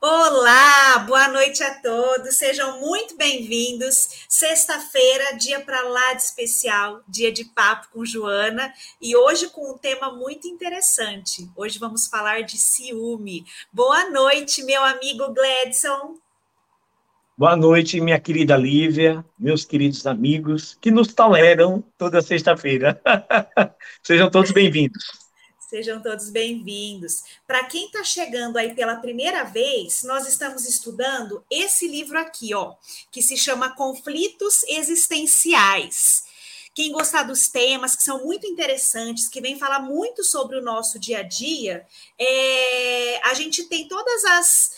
Olá, boa noite a todos, sejam muito bem-vindos. Sexta-feira, dia para lá de especial, dia de papo com Joana, e hoje com um tema muito interessante. Hoje vamos falar de ciúme. Boa noite, meu amigo Gledson. Boa noite, minha querida Lívia, meus queridos amigos que nos toleram toda sexta-feira. Sejam todos bem-vindos. Sejam todos bem-vindos. Para quem está chegando aí pela primeira vez, nós estamos estudando esse livro aqui, ó, que se chama Conflitos Existenciais. Quem gostar dos temas que são muito interessantes, que vem falar muito sobre o nosso dia a dia, é, a gente tem todas as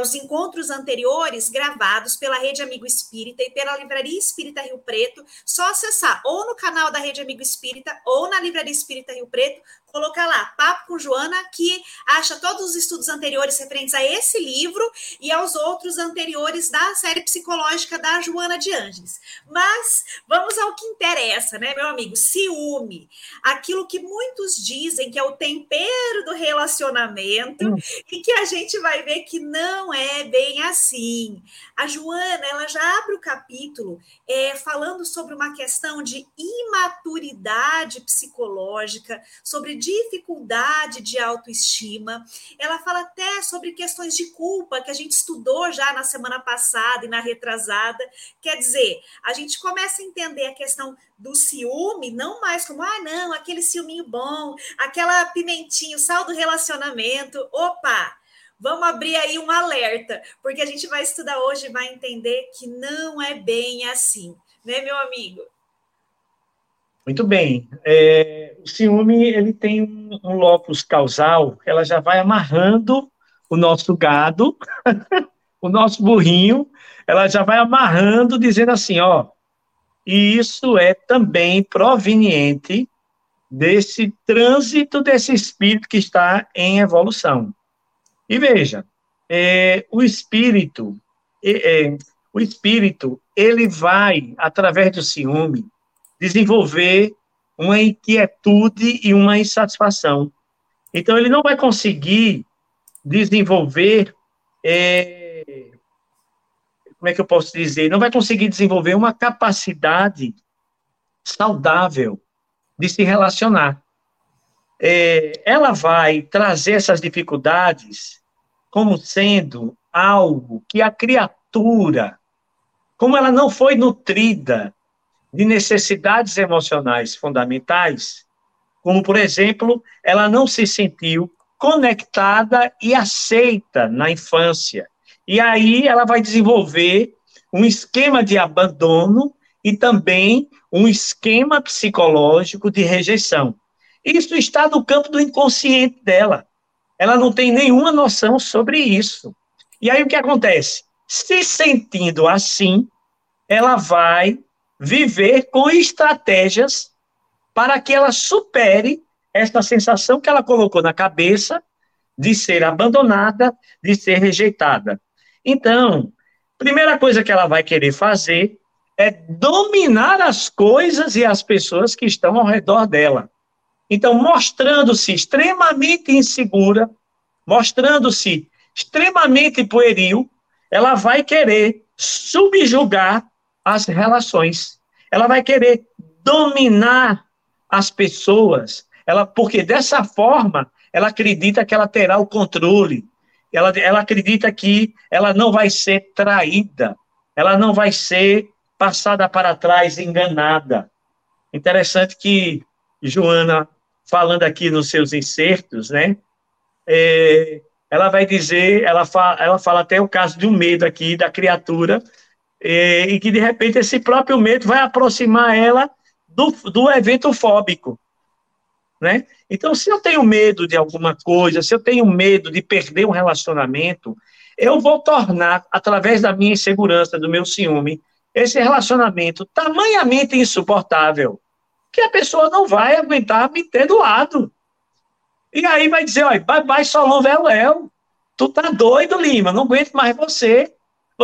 os encontros anteriores gravados pela Rede Amigo Espírita e pela Livraria Espírita Rio Preto, só acessar ou no canal da Rede Amigo Espírita ou na Livraria Espírita Rio Preto colocar lá, Papo com Joana, que acha todos os estudos anteriores referentes a esse livro e aos outros anteriores da série psicológica da Joana de Anges. Mas vamos ao que interessa, né, meu amigo? Ciúme. Aquilo que muitos dizem que é o tempero do relacionamento hum. e que a gente vai ver que não é bem assim. A Joana, ela já abre o capítulo é, falando sobre uma questão de imaturidade psicológica, sobre dificuldade de autoestima. Ela fala até sobre questões de culpa que a gente estudou já na semana passada e na retrasada. Quer dizer, a gente começa a entender a questão do ciúme, não mais como, ah, não, aquele ciúminho bom, aquela pimentinho, sal do relacionamento. Opa! Vamos abrir aí um alerta, porque a gente vai estudar hoje e vai entender que não é bem assim, né, meu amigo? Muito bem. É, o ciúme ele tem um, locus causal, ela já vai amarrando o nosso gado, o nosso burrinho, ela já vai amarrando, dizendo assim, ó, e isso é também proveniente desse trânsito desse espírito que está em evolução. E veja, é, o espírito, é, é, o espírito, ele vai através do ciúme desenvolver uma inquietude e uma insatisfação. Então, ele não vai conseguir desenvolver, é, como é que eu posso dizer? Não vai conseguir desenvolver uma capacidade saudável de se relacionar. É, ela vai trazer essas dificuldades como sendo algo que a criatura, como ela não foi nutrida de necessidades emocionais fundamentais, como, por exemplo, ela não se sentiu conectada e aceita na infância. E aí ela vai desenvolver um esquema de abandono e também um esquema psicológico de rejeição. Isso está no campo do inconsciente dela. Ela não tem nenhuma noção sobre isso. E aí o que acontece? Se sentindo assim, ela vai viver com estratégias para que ela supere essa sensação que ela colocou na cabeça de ser abandonada, de ser rejeitada. Então, primeira coisa que ela vai querer fazer é dominar as coisas e as pessoas que estão ao redor dela. Então, mostrando-se extremamente insegura, mostrando-se extremamente pueril, ela vai querer subjugar as relações. Ela vai querer dominar as pessoas. Ela, porque dessa forma ela acredita que ela terá o controle. Ela, ela acredita que ela não vai ser traída. Ela não vai ser passada para trás, enganada. Interessante que Joana, falando aqui nos seus insertos, né? É, ela vai dizer, ela fala, ela fala até o caso de um medo aqui da criatura e, e, que de repente esse próprio medo vai aproximar ela do, do evento fóbico. Né? Então, se eu tenho medo de alguma coisa, se eu tenho medo de perder um relacionamento, eu vou tornar, através da minha insegurança, do meu ciúme, esse relacionamento tamanhamente insuportável que a pessoa não vai aguentar me ter do lado. E aí vai dizer, olha, bye bye Solon tu tá doido, Lima, não aguento mais você.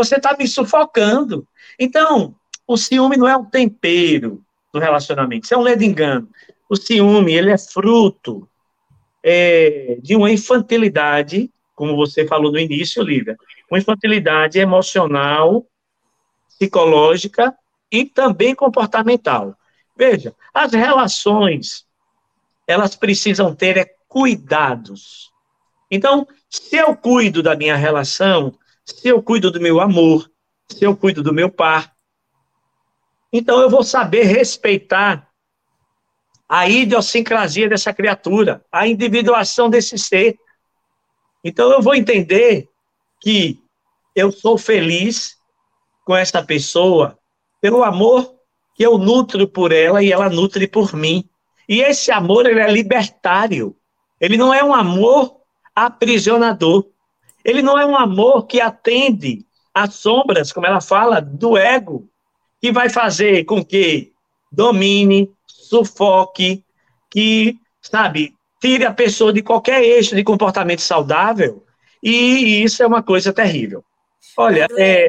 Você está me sufocando. Então, o ciúme não é um tempero do relacionamento, isso é um ledo engano. O ciúme, ele é fruto é, de uma infantilidade como você falou no início, Lívia, uma infantilidade emocional, psicológica e também comportamental. Veja, as relações, elas precisam ter é, cuidados. Então, se eu cuido da minha relação, se eu cuido do meu amor, se eu cuido do meu par, então eu vou saber respeitar a idiosincrasia dessa criatura, a individuação desse ser. Então eu vou entender que eu sou feliz com essa pessoa pelo amor que eu nutro por ela e ela nutre por mim. E esse amor ele é libertário. Ele não é um amor aprisionador. Ele não é um amor que atende às sombras, como ela fala, do ego, que vai fazer com que domine, sufoque, que, sabe, tire a pessoa de qualquer eixo de comportamento saudável, e isso é uma coisa terrível. Olha, é,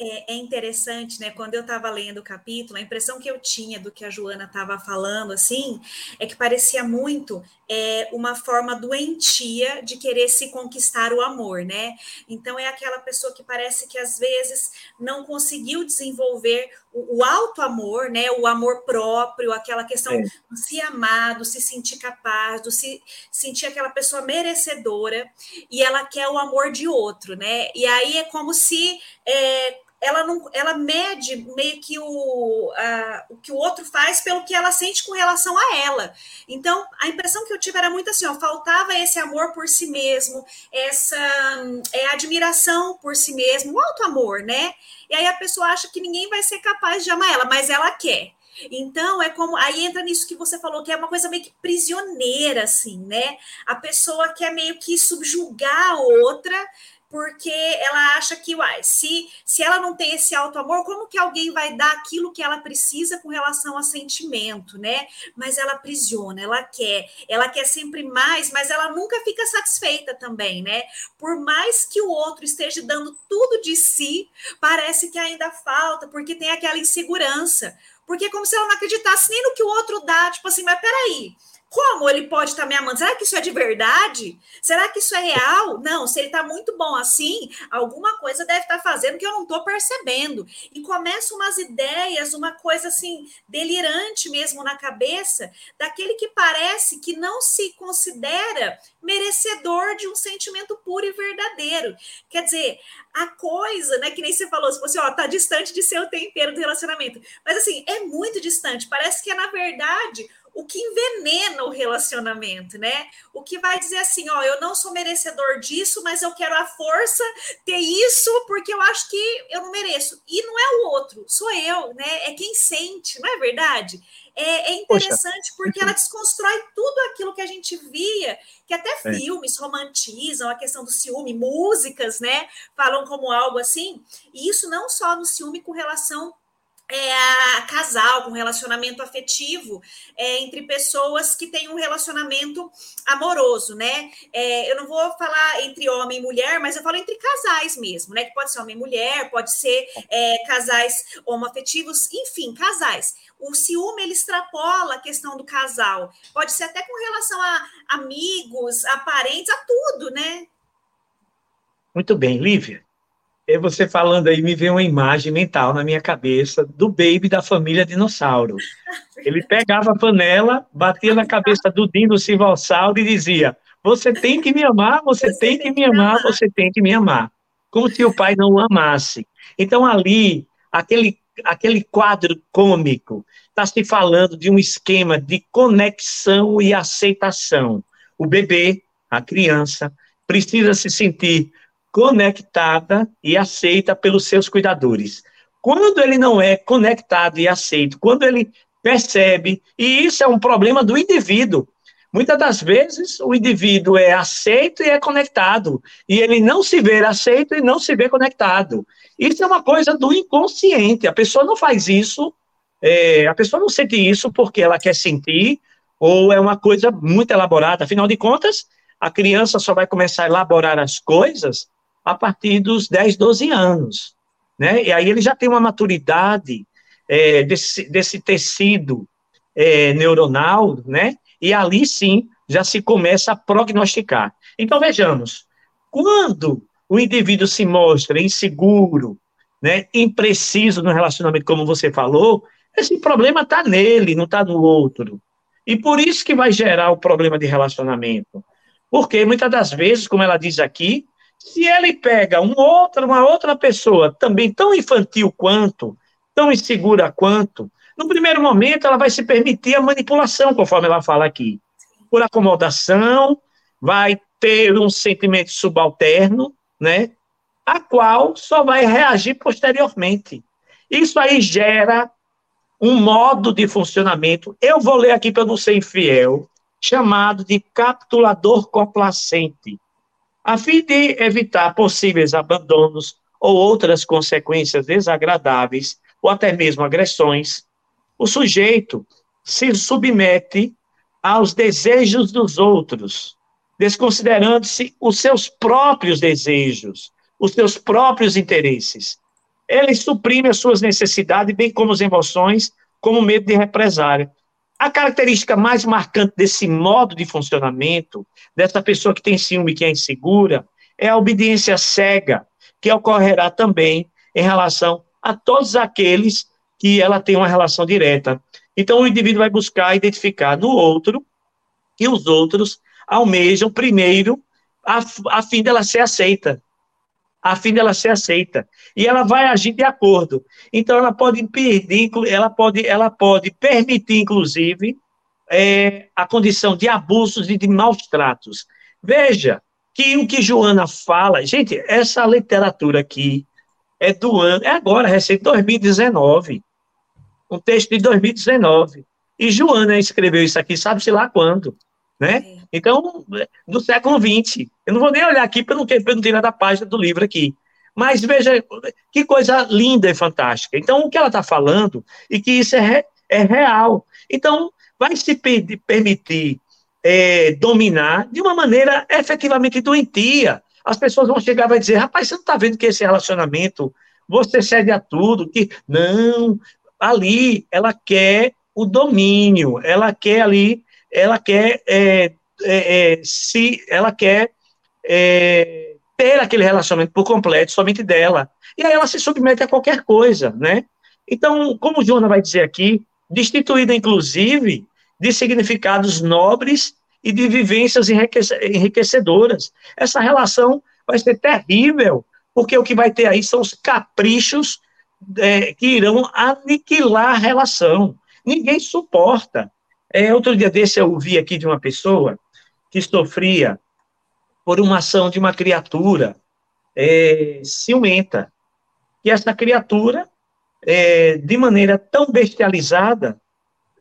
é, é, interessante, né? Quando eu estava lendo o capítulo, a impressão que eu tinha do que a Joana estava falando, assim, é que parecia muito é, uma forma doentia de querer se conquistar o amor, né? Então é aquela pessoa que parece que às vezes não conseguiu desenvolver o, o alto amor, né? O amor próprio, aquela questão é. de se amar, do se sentir capaz, do se sentir aquela pessoa merecedora, e ela quer o amor de outro, né? E aí é como se é, ela não, ela mede meio que o, a, o que o outro faz pelo que ela sente com relação a ela. Então, a impressão que eu tive era muito assim, ó, faltava esse amor por si mesmo, essa é, admiração por si mesmo, o alto amor, né? E aí a pessoa acha que ninguém vai ser capaz de amar ela, mas ela quer. Então, é como. Aí entra nisso que você falou, que é uma coisa meio que prisioneira, assim, né? A pessoa quer meio que subjugar a outra porque ela acha que, uai, se, se ela não tem esse alto amor, como que alguém vai dar aquilo que ela precisa com relação a sentimento, né? Mas ela aprisiona, ela quer, ela quer sempre mais, mas ela nunca fica satisfeita também, né? Por mais que o outro esteja dando tudo de si, parece que ainda falta, porque tem aquela insegurança. Porque é como se ela não acreditasse nem no que o outro dá, tipo assim, mas peraí, como ele pode estar me amando? Será que isso é de verdade? Será que isso é real? Não, se ele está muito bom assim, alguma coisa deve estar fazendo que eu não estou percebendo. E começam umas ideias, uma coisa assim, delirante mesmo na cabeça, daquele que parece que não se considera merecedor de um sentimento puro e verdadeiro. Quer dizer, a coisa, né, que nem você falou, se você, ó, tá distante de ser o tempero do relacionamento. Mas assim, é muito distante. Parece que é, na verdade, o que envenena o relacionamento, né? O que vai dizer assim, ó, eu não sou merecedor disso, mas eu quero a força ter isso porque eu acho que eu não mereço. E não é o outro, sou eu, né? É quem sente, não é verdade? É, é interessante Poxa. porque ela desconstrói tudo aquilo que a gente via, que até é. filmes romantizam a questão do ciúme, músicas, né? Falam como algo assim. E isso não só no ciúme com relação é, casal, com relacionamento afetivo é, entre pessoas que têm um relacionamento amoroso, né? É, eu não vou falar entre homem e mulher, mas eu falo entre casais mesmo, né? Que pode ser homem e mulher, pode ser é, casais homoafetivos, enfim, casais. O ciúme ele extrapola a questão do casal, pode ser até com relação a amigos, a parentes, a tudo, né? Muito bem, Lívia. E você falando aí, me veio uma imagem mental na minha cabeça do baby da família dinossauro. Ele pegava a panela, batia na cabeça do Dino e dizia: Você tem que me amar, você, você tem, que me amar, amar, você tem que me amar. Como se o pai não o amasse. Então, ali, aquele, aquele quadro cômico, está se falando de um esquema de conexão e aceitação. O bebê, a criança, precisa se sentir conectada e aceita pelos seus cuidadores. Quando ele não é conectado e aceito, quando ele percebe, e isso é um problema do indivíduo. Muitas das vezes o indivíduo é aceito e é conectado, e ele não se vê aceito e não se vê conectado. Isso é uma coisa do inconsciente. A pessoa não faz isso, é, a pessoa não sente isso porque ela quer sentir, ou é uma coisa muito elaborada. Afinal de contas, a criança só vai começar a elaborar as coisas a partir dos 10, 12 anos. Né? E aí ele já tem uma maturidade é, desse, desse tecido é, neuronal, né? E ali sim já se começa a prognosticar. Então vejamos, Quando o indivíduo se mostra inseguro, né, impreciso no relacionamento, como você falou, esse problema está nele, não está no outro. E por isso que vai gerar o problema de relacionamento. Porque muitas das vezes, como ela diz aqui, se ele pega um outro, uma outra pessoa também tão infantil quanto, tão insegura quanto, no primeiro momento ela vai se permitir a manipulação, conforme ela fala aqui. Por acomodação, vai ter um sentimento subalterno, né? A qual só vai reagir posteriormente. Isso aí gera um modo de funcionamento. Eu vou ler aqui para não ser infiel, chamado de captulador complacente. A fim de evitar possíveis abandonos ou outras consequências desagradáveis, ou até mesmo agressões, o sujeito se submete aos desejos dos outros, desconsiderando-se os seus próprios desejos, os seus próprios interesses. Ele suprime as suas necessidades, bem como as emoções, como medo de represália. A característica mais marcante desse modo de funcionamento, dessa pessoa que tem ciúme, que é insegura, é a obediência cega, que ocorrerá também em relação a todos aqueles que ela tem uma relação direta. Então, o indivíduo vai buscar identificar no outro que os outros almejam primeiro a, a fim dela ser aceita. A fim dela ser aceita. E ela vai agir de acordo. Então, ela pode impedir, ela pode, ela pode permitir, inclusive, é, a condição de abusos e de maus tratos. Veja que o que Joana fala, gente, essa literatura aqui é do ano, é agora, recente, 2019 um texto de 2019. E Joana escreveu isso aqui, sabe-se lá quando, né? É. Então, do século XX. Eu não vou nem olhar aqui para não, não tirar da página do livro aqui. Mas veja que coisa linda e fantástica. Então, o que ela está falando, e que isso é, re, é real. Então, vai se permitir é, dominar de uma maneira efetivamente doentia. As pessoas vão chegar e vai dizer, rapaz, você não está vendo que esse relacionamento, você cede a tudo, que não, ali ela quer o domínio, ela quer ali, ela quer é, é, é, se ela quer é, ter aquele relacionamento por completo, somente dela. E aí ela se submete a qualquer coisa, né? Então, como o Joana vai dizer aqui, destituída inclusive de significados nobres e de vivências enriquecedoras. Essa relação vai ser terrível, porque o que vai ter aí são os caprichos é, que irão aniquilar a relação. Ninguém suporta. É, outro dia desse eu ouvi aqui de uma pessoa que sofria por uma ação de uma criatura é, ciumenta. E essa criatura, é, de maneira tão bestializada,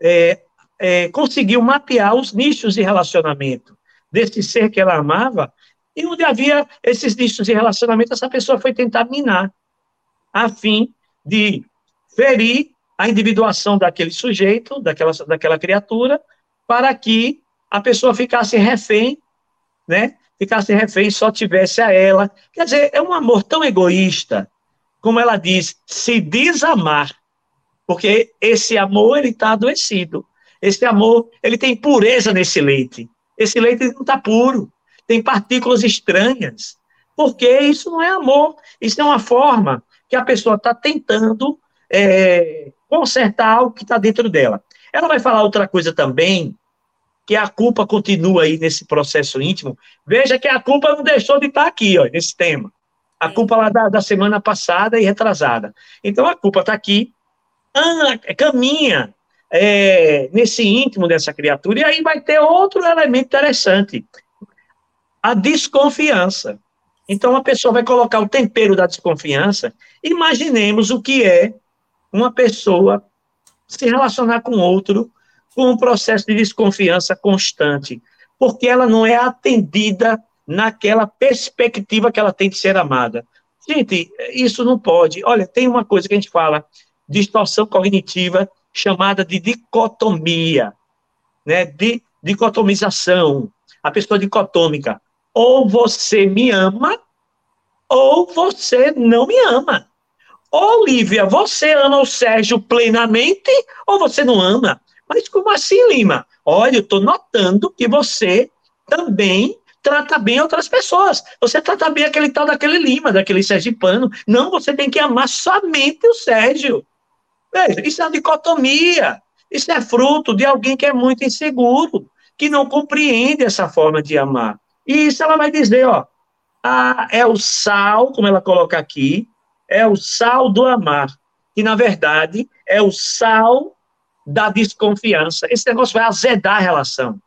é, é, conseguiu mapear os nichos de relacionamento desse ser que ela amava, e onde havia esses nichos de relacionamento, essa pessoa foi tentar minar, a fim de ferir a individuação daquele sujeito, daquela, daquela criatura, para que a pessoa ficasse refém, né? Ficasse refém só tivesse a ela. Quer dizer, é um amor tão egoísta, como ela diz, se desamar, porque esse amor ele está adoecido. Esse amor ele tem pureza nesse leite. Esse leite não está puro, tem partículas estranhas. Porque isso não é amor, isso é uma forma que a pessoa está tentando é, consertar algo que está dentro dela. Ela vai falar outra coisa também, que a culpa continua aí nesse processo íntimo. Veja que a culpa não deixou de estar tá aqui, ó, nesse tema. A culpa lá da, da semana passada e retrasada. Então a culpa está aqui, anda, caminha é, nesse íntimo dessa criatura, e aí vai ter outro elemento interessante: a desconfiança. Então a pessoa vai colocar o tempero da desconfiança. Imaginemos o que é uma pessoa se relacionar com outro com um processo de desconfiança constante, porque ela não é atendida naquela perspectiva que ela tem de ser amada. Gente, isso não pode. Olha, tem uma coisa que a gente fala, distorção cognitiva, chamada de dicotomia, né? De dicotomização. A pessoa dicotômica ou você me ama, ou você não me ama. Olivia, você ama o Sérgio plenamente ou você não ama? Mas como assim, Lima? Olha, eu estou notando que você também trata bem outras pessoas. Você trata bem aquele tal daquele Lima, daquele sergipano. Não, você tem que amar somente o Sérgio. Veja, isso é uma dicotomia. Isso é fruto de alguém que é muito inseguro, que não compreende essa forma de amar. E isso ela vai dizer, ó, ah, é o sal, como ela coloca aqui, é o sal do amar, que na verdade é o sal da desconfiança. Esse negócio vai azedar a relação,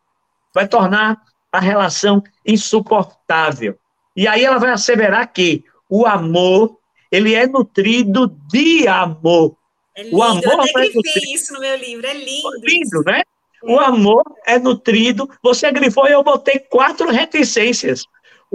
vai tornar a relação insuportável. E aí ela vai asseverar que o amor, ele é nutrido de amor. É lindo, o amor eu até grifei é isso no meu livro, é lindo. Lindo, né? O amor é nutrido. Você grifou e eu botei quatro reticências.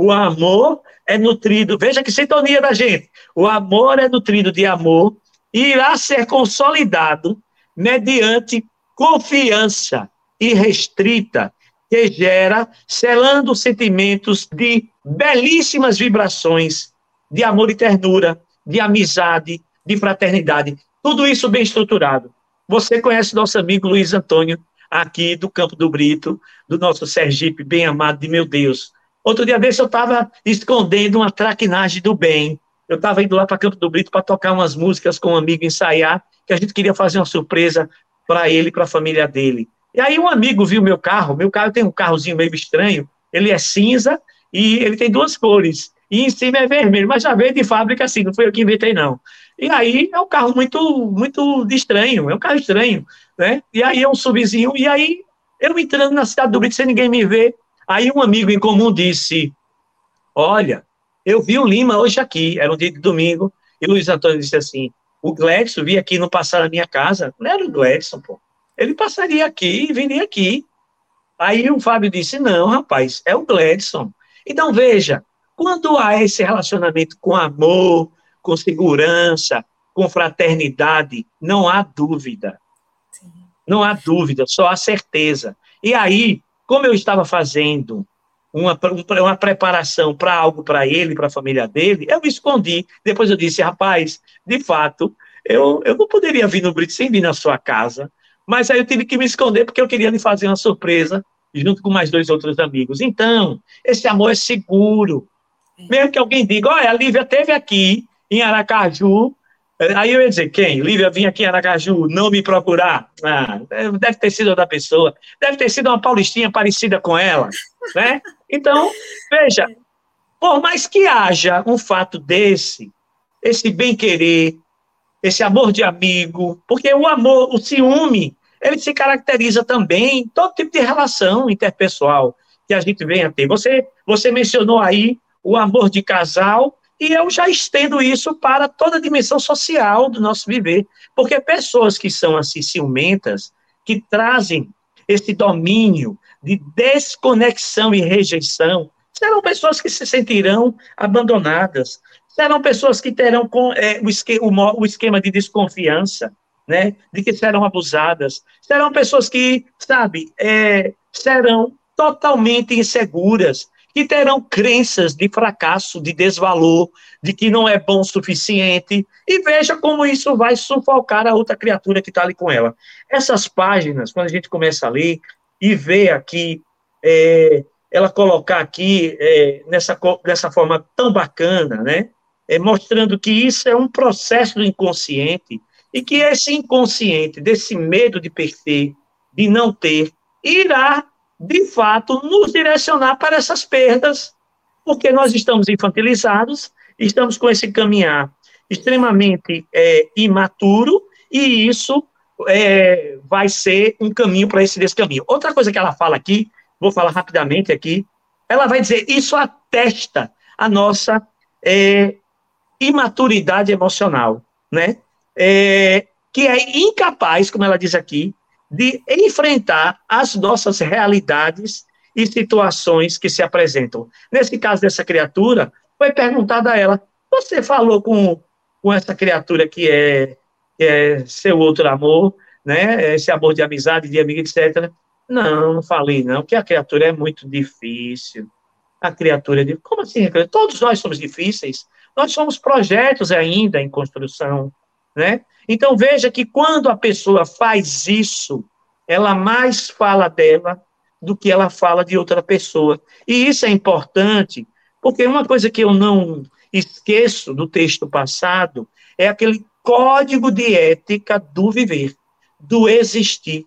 O amor é nutrido. Veja que sintonia da gente. O amor é nutrido de amor e irá ser consolidado mediante confiança irrestrita que gera, selando sentimentos de belíssimas vibrações de amor e ternura, de amizade, de fraternidade. Tudo isso bem estruturado. Você conhece nosso amigo Luiz Antônio, aqui do Campo do Brito, do nosso Sergipe, bem amado de meu Deus. Outro dia desse eu estava escondendo uma traquinagem do bem. Eu estava indo lá para Campo do Brito para tocar umas músicas com um amigo, ensaiar, que a gente queria fazer uma surpresa para ele para a família dele. E aí um amigo viu meu carro, meu carro tem um carrozinho meio estranho, ele é cinza e ele tem duas cores, e em cima é vermelho, mas já veio de fábrica assim, não foi eu que inventei não. E aí é um carro muito muito estranho, é um carro estranho, né? E aí é um subzinho, e aí eu entrando na cidade do Brito sem ninguém me ver, aí um amigo em comum disse, olha, eu vi o Lima hoje aqui, era um dia de domingo, e o Luiz Antônio disse assim, o Gledson vi aqui não passar na minha casa, não era o Gledson, pô, ele passaria aqui e viria aqui. Aí o Fábio disse, não, rapaz, é o Gledson. Então, veja, quando há esse relacionamento com amor, com segurança, com fraternidade, não há dúvida. Não há dúvida, só há certeza. E aí, como eu estava fazendo uma, uma preparação para algo para ele, para a família dele, eu me escondi. Depois eu disse, rapaz, de fato, eu, eu não poderia vir no Brito sem vir na sua casa. Mas aí eu tive que me esconder porque eu queria lhe fazer uma surpresa junto com mais dois outros amigos. Então, esse amor é seguro. Mesmo que alguém diga, olha, a Lívia teve aqui em Aracaju, aí eu ia dizer, quem? Lívia vinha aqui em Aracaju não me procurar? Ah, deve ter sido outra pessoa, deve ter sido uma paulistinha parecida com ela, né? Então, veja, por mais que haja um fato desse, esse bem-querer, esse amor de amigo, porque o amor, o ciúme, ele se caracteriza também em todo tipo de relação interpessoal que a gente vem a ter. Você, você mencionou aí o amor de casal, e eu já estendo isso para toda a dimensão social do nosso viver, porque pessoas que são assim ciumentas, que trazem esse domínio de desconexão e rejeição, serão pessoas que se sentirão abandonadas, serão pessoas que terão com, é, o, esquema, o esquema de desconfiança, né, de que serão abusadas, serão pessoas que, sabe, é, serão totalmente inseguras, que terão crenças de fracasso, de desvalor, de que não é bom o suficiente, e veja como isso vai sufocar a outra criatura que está ali com ela. Essas páginas, quando a gente começa a ler e vê aqui, é, ela colocar aqui é, nessa, dessa forma tão bacana, né, é, mostrando que isso é um processo do inconsciente, e que esse inconsciente, desse medo de perder, de não ter, irá, de fato, nos direcionar para essas perdas, porque nós estamos infantilizados, estamos com esse caminhar extremamente é, imaturo, e isso é, vai ser um caminho para esse descaminho. Outra coisa que ela fala aqui, vou falar rapidamente aqui, ela vai dizer, isso atesta a nossa é, imaturidade emocional, né? é, que é incapaz, como ela diz aqui, de enfrentar as nossas realidades e situações que se apresentam. Nesse caso dessa criatura, foi perguntado a ela: você falou com, com essa criatura que é, que é seu outro amor, né? Esse amor de amizade, de amigo, etc. Não, não falei, não, que a criatura é muito difícil. A criatura de. Como assim? Todos nós somos difíceis. Nós somos projetos ainda em construção. Né? Então veja que quando a pessoa faz isso, ela mais fala dela, do que ela fala de outra pessoa. E isso é importante, porque uma coisa que eu não esqueço do texto passado é aquele código de ética do viver, do existir.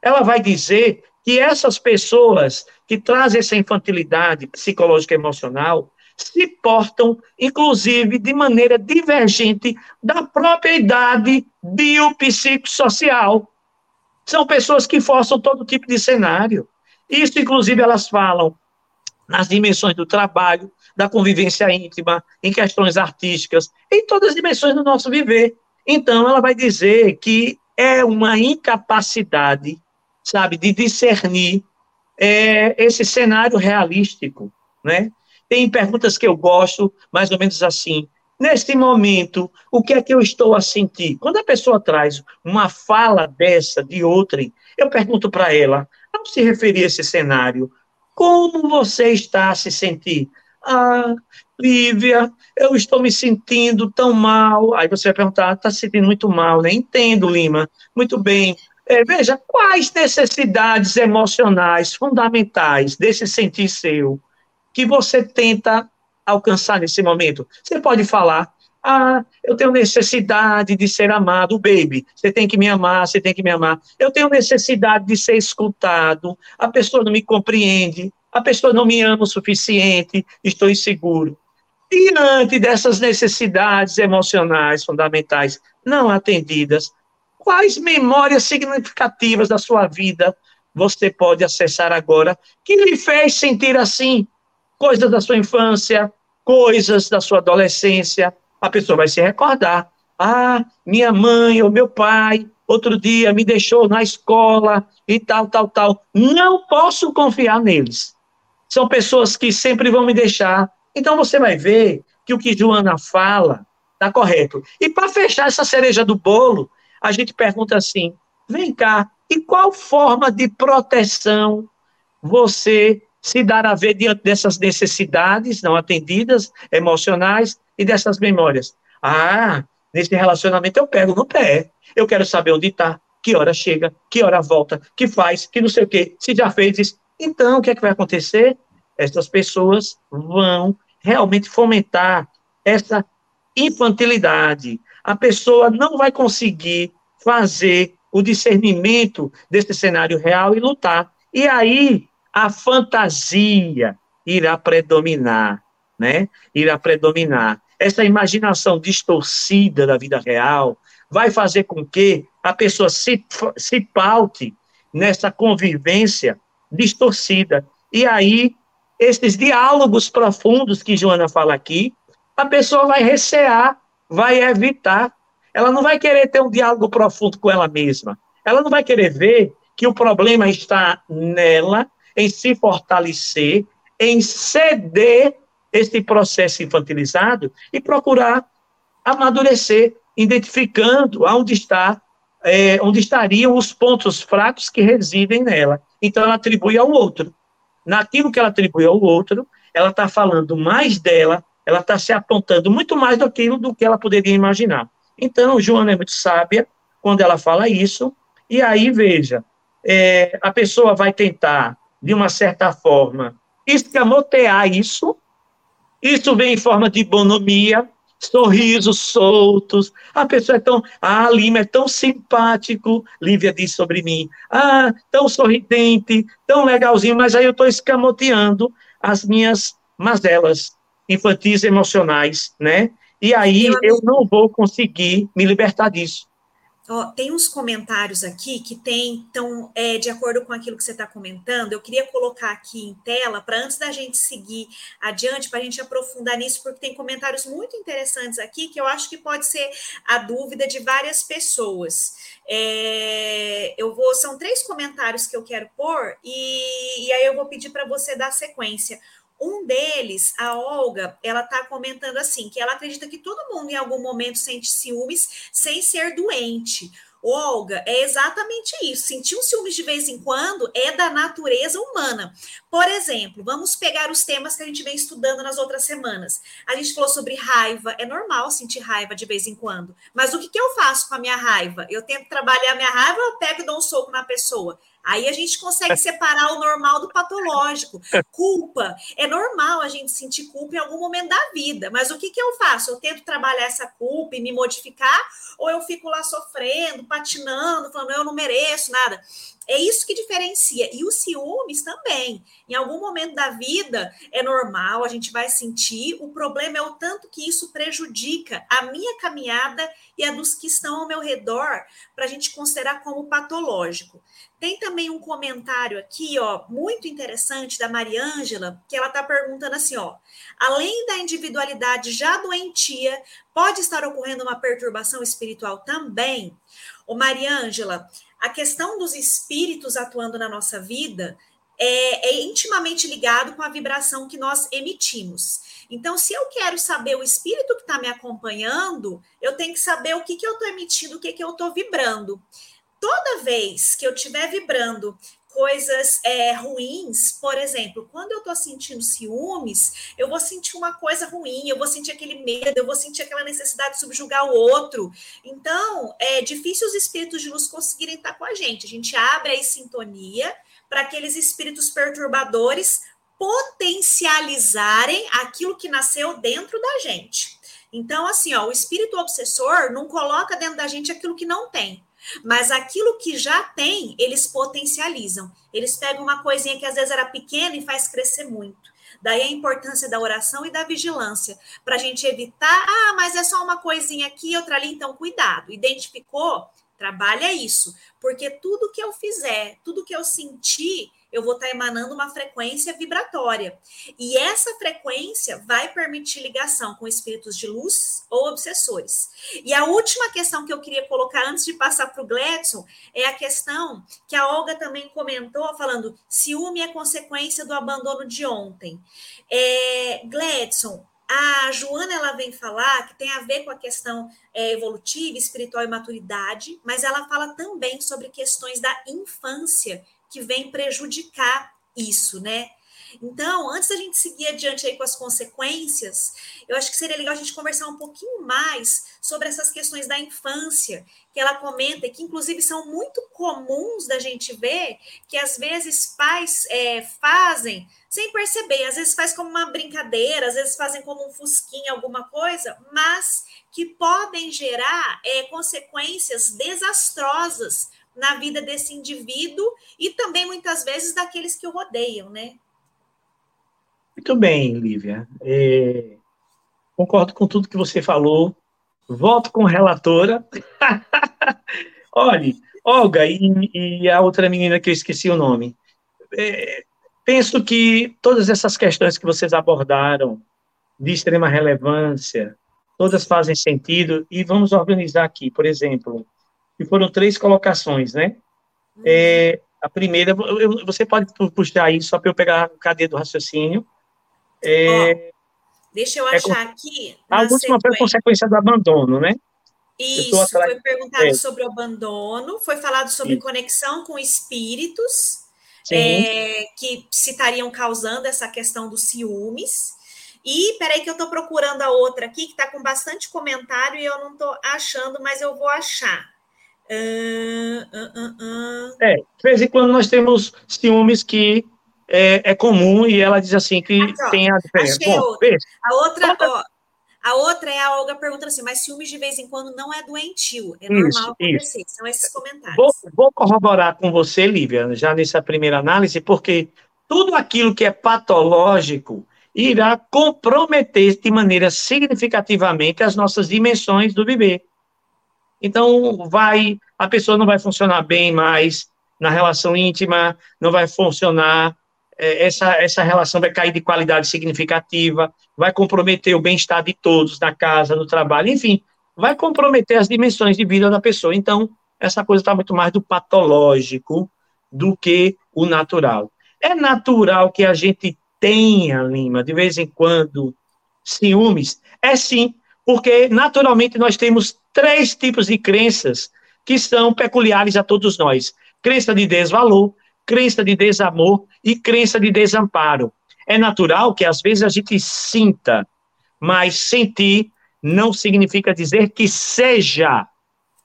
Ela vai dizer que essas pessoas que trazem essa infantilidade psicológica e emocional se portam, inclusive, de maneira divergente da própria idade biopsicossocial. São pessoas que forçam todo tipo de cenário. Isso, inclusive, elas falam nas dimensões do trabalho, da convivência íntima, em questões artísticas, em todas as dimensões do nosso viver. Então, ela vai dizer que é uma incapacidade, sabe, de discernir é, esse cenário realístico, né? Tem perguntas que eu gosto, mais ou menos assim. Neste momento, o que é que eu estou a sentir? Quando a pessoa traz uma fala dessa de outrem, eu pergunto para ela, ao se referir a esse cenário, como você está a se sentir? Ah, Lívia, eu estou me sentindo tão mal. Aí você vai perguntar, está se sentindo muito mal, né? Entendo, Lima. Muito bem. É, veja, quais necessidades emocionais fundamentais desse sentir seu que você tenta alcançar nesse momento? Você pode falar, ah, eu tenho necessidade de ser amado, baby. Você tem que me amar, você tem que me amar. Eu tenho necessidade de ser escutado. A pessoa não me compreende. A pessoa não me ama o suficiente. Estou inseguro. Diante dessas necessidades emocionais fundamentais não atendidas, quais memórias significativas da sua vida você pode acessar agora que lhe fez sentir assim? Coisas da sua infância, coisas da sua adolescência, a pessoa vai se recordar. Ah, minha mãe ou meu pai, outro dia me deixou na escola e tal, tal, tal. Não posso confiar neles. São pessoas que sempre vão me deixar. Então você vai ver que o que Joana fala está correto. E para fechar essa cereja do bolo, a gente pergunta assim: vem cá, e qual forma de proteção você se dará a ver diante dessas necessidades não atendidas, emocionais, e dessas memórias. Ah, nesse relacionamento eu pego no pé. Eu quero saber onde está, que hora chega, que hora volta, que faz, que não sei o quê, se já fez isso. Então, o que é que vai acontecer? Essas pessoas vão realmente fomentar essa infantilidade. A pessoa não vai conseguir fazer o discernimento desse cenário real e lutar. E aí a fantasia irá predominar, né? Irá predominar essa imaginação distorcida da vida real vai fazer com que a pessoa se, se paute nessa convivência distorcida. E aí, esses diálogos profundos que Joana fala aqui, a pessoa vai recear, vai evitar. Ela não vai querer ter um diálogo profundo com ela mesma. Ela não vai querer ver que o problema está nela, em se fortalecer, em ceder esse processo infantilizado e procurar amadurecer, identificando onde está, é, onde estariam os pontos fracos que residem nela. Então ela atribui ao outro. Naquilo que ela atribui ao outro, ela está falando mais dela, ela está se apontando muito mais daquilo do que ela poderia imaginar. Então, Joana é muito sábia quando ela fala isso, e aí, veja, é, a pessoa vai tentar, de uma certa forma, escamotear isso, isso vem em forma de bonomia, sorrisos soltos. A pessoa é tão. Ah, Lima é tão simpático, Lívia diz sobre mim. Ah, tão sorridente, tão legalzinho, mas aí eu estou escamoteando as minhas mazelas infantis emocionais, né? E aí eu não vou conseguir me libertar disso. Ó, tem uns comentários aqui que tem, então, é, de acordo com aquilo que você está comentando, eu queria colocar aqui em tela para antes da gente seguir adiante, para a gente aprofundar nisso, porque tem comentários muito interessantes aqui que eu acho que pode ser a dúvida de várias pessoas. É, eu vou, são três comentários que eu quero pôr, e, e aí eu vou pedir para você dar sequência. Um deles, a Olga, ela está comentando assim, que ela acredita que todo mundo em algum momento sente ciúmes sem ser doente. Olga, é exatamente isso. Sentir um ciúmes de vez em quando é da natureza humana. Por exemplo, vamos pegar os temas que a gente vem estudando nas outras semanas. A gente falou sobre raiva. É normal sentir raiva de vez em quando. Mas o que, que eu faço com a minha raiva? Eu tento trabalhar a minha raiva ou eu pego e dou um soco na pessoa? Aí a gente consegue separar o normal do patológico. Culpa. É normal a gente sentir culpa em algum momento da vida, mas o que, que eu faço? Eu tento trabalhar essa culpa e me modificar, ou eu fico lá sofrendo, patinando, falando, eu não mereço nada. É isso que diferencia. E os ciúmes também. Em algum momento da vida é normal, a gente vai sentir. O problema é o tanto que isso prejudica a minha caminhada e a dos que estão ao meu redor, para a gente considerar como patológico. Tem também um comentário aqui, ó, muito interessante da Mariângela, que ela está perguntando assim, ó, além da individualidade já doentia, pode estar ocorrendo uma perturbação espiritual também? Ô Mariângela, a questão dos espíritos atuando na nossa vida é, é, intimamente ligado com a vibração que nós emitimos. Então, se eu quero saber o espírito que está me acompanhando, eu tenho que saber o que, que eu estou emitindo, o que, que eu estou vibrando. Toda vez que eu estiver vibrando coisas é, ruins, por exemplo, quando eu estou sentindo ciúmes, eu vou sentir uma coisa ruim, eu vou sentir aquele medo, eu vou sentir aquela necessidade de subjugar o outro. Então, é difícil os espíritos de luz conseguirem estar com a gente. A gente abre aí sintonia para aqueles espíritos perturbadores potencializarem aquilo que nasceu dentro da gente. Então, assim, ó, o espírito obsessor não coloca dentro da gente aquilo que não tem. Mas aquilo que já tem, eles potencializam. Eles pegam uma coisinha que às vezes era pequena e faz crescer muito. Daí a importância da oração e da vigilância, para a gente evitar, ah, mas é só uma coisinha aqui, outra ali, então cuidado. Identificou? Trabalha isso, porque tudo que eu fizer, tudo que eu sentir, eu vou estar emanando uma frequência vibratória. E essa frequência vai permitir ligação com espíritos de luz ou obsessores. E a última questão que eu queria colocar antes de passar para o Gledson é a questão que a Olga também comentou, falando: ciúme é consequência do abandono de ontem. É, Gledson, a Joana ela vem falar que tem a ver com a questão é, evolutiva, espiritual e maturidade, mas ela fala também sobre questões da infância que vem prejudicar isso, né? Então, antes da gente seguir adiante aí com as consequências, eu acho que seria legal a gente conversar um pouquinho mais sobre essas questões da infância, que ela comenta, que inclusive são muito comuns da gente ver, que às vezes pais é, fazem sem perceber, às vezes faz como uma brincadeira, às vezes fazem como um fusquinha, alguma coisa, mas que podem gerar é, consequências desastrosas na vida desse indivíduo e também muitas vezes daqueles que o rodeiam, né? Muito bem, Lívia. É, concordo com tudo que você falou. Voto com relatora. Olhe, Olga e, e, a outra menina que eu esqueci o nome. É, penso que todas essas questões que vocês abordaram, de extrema relevância, todas fazem sentido e vamos organizar aqui, por exemplo, que foram três colocações, né? É, a primeira, eu, você pode puxar aí só para eu pegar a cadeia do raciocínio. É, deixa eu é achar é, aqui. A última foi consequência do abandono, né? Isso, foi perguntado sobre o abandono, foi falado sobre Sim. conexão com espíritos, é, que se estariam causando essa questão dos ciúmes. E peraí que eu estou procurando a outra aqui, que está com bastante comentário e eu não estou achando, mas eu vou achar. É, de vez em quando nós temos ciúmes que é, é comum e ela diz assim que Aqui, tem a diferença. Bom, outra. A outra, ó, a outra é a Olga perguntando assim, mas ciúmes de vez em quando não é doentio, é normal isso, acontecer. Isso. São esses comentários. Vou, vou corroborar com você, Lívia, já nessa primeira análise, porque tudo aquilo que é patológico irá comprometer de maneira significativamente as nossas dimensões do viver. Então, vai, a pessoa não vai funcionar bem mais na relação íntima, não vai funcionar é, essa, essa relação vai cair de qualidade significativa, vai comprometer o bem-estar de todos, na casa, no trabalho, enfim, vai comprometer as dimensões de vida da pessoa. Então, essa coisa está muito mais do patológico do que o natural. É natural que a gente tenha, Lima, de vez em quando, ciúmes? É sim, porque naturalmente nós temos três tipos de crenças que são peculiares a todos nós: crença de desvalor, crença de desamor e crença de desamparo. É natural que às vezes a gente sinta, mas sentir não significa dizer que seja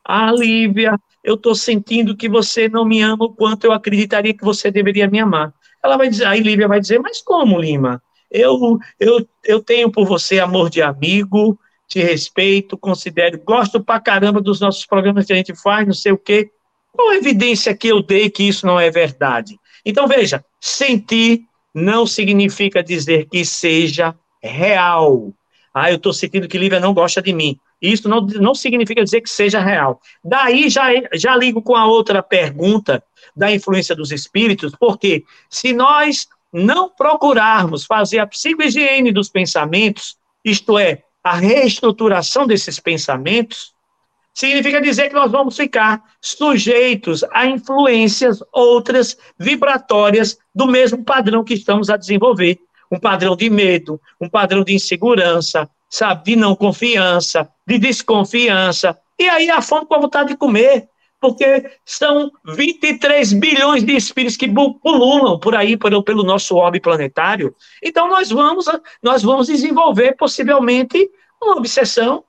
Ah, Lívia, eu estou sentindo que você não me ama o quanto eu acreditaria que você deveria me amar. Ela vai dizer, aí Lívia vai dizer, mas como, Lima? Eu, eu, eu tenho por você amor de amigo, te respeito, considero, gosto pra caramba dos nossos programas que a gente faz, não sei o quê. Qual evidência que eu dei que isso não é verdade? Então, veja, sentir não significa dizer que seja real. Ah, eu estou sentindo que Lívia não gosta de mim. Isso não, não significa dizer que seja real. Daí já, já ligo com a outra pergunta da influência dos espíritos, porque se nós não procurarmos fazer a psicohigiene dos pensamentos, isto é, a reestruturação desses pensamentos, significa dizer que nós vamos ficar sujeitos a influências outras vibratórias do mesmo padrão que estamos a desenvolver. Um padrão de medo, um padrão de insegurança, sabe, de não confiança, de desconfiança. E aí a fome com a vontade de comer, porque são 23 bilhões de espíritos que pululam por aí pelo, pelo nosso orbe planetário. Então nós vamos, nós vamos desenvolver possivelmente uma obsessão,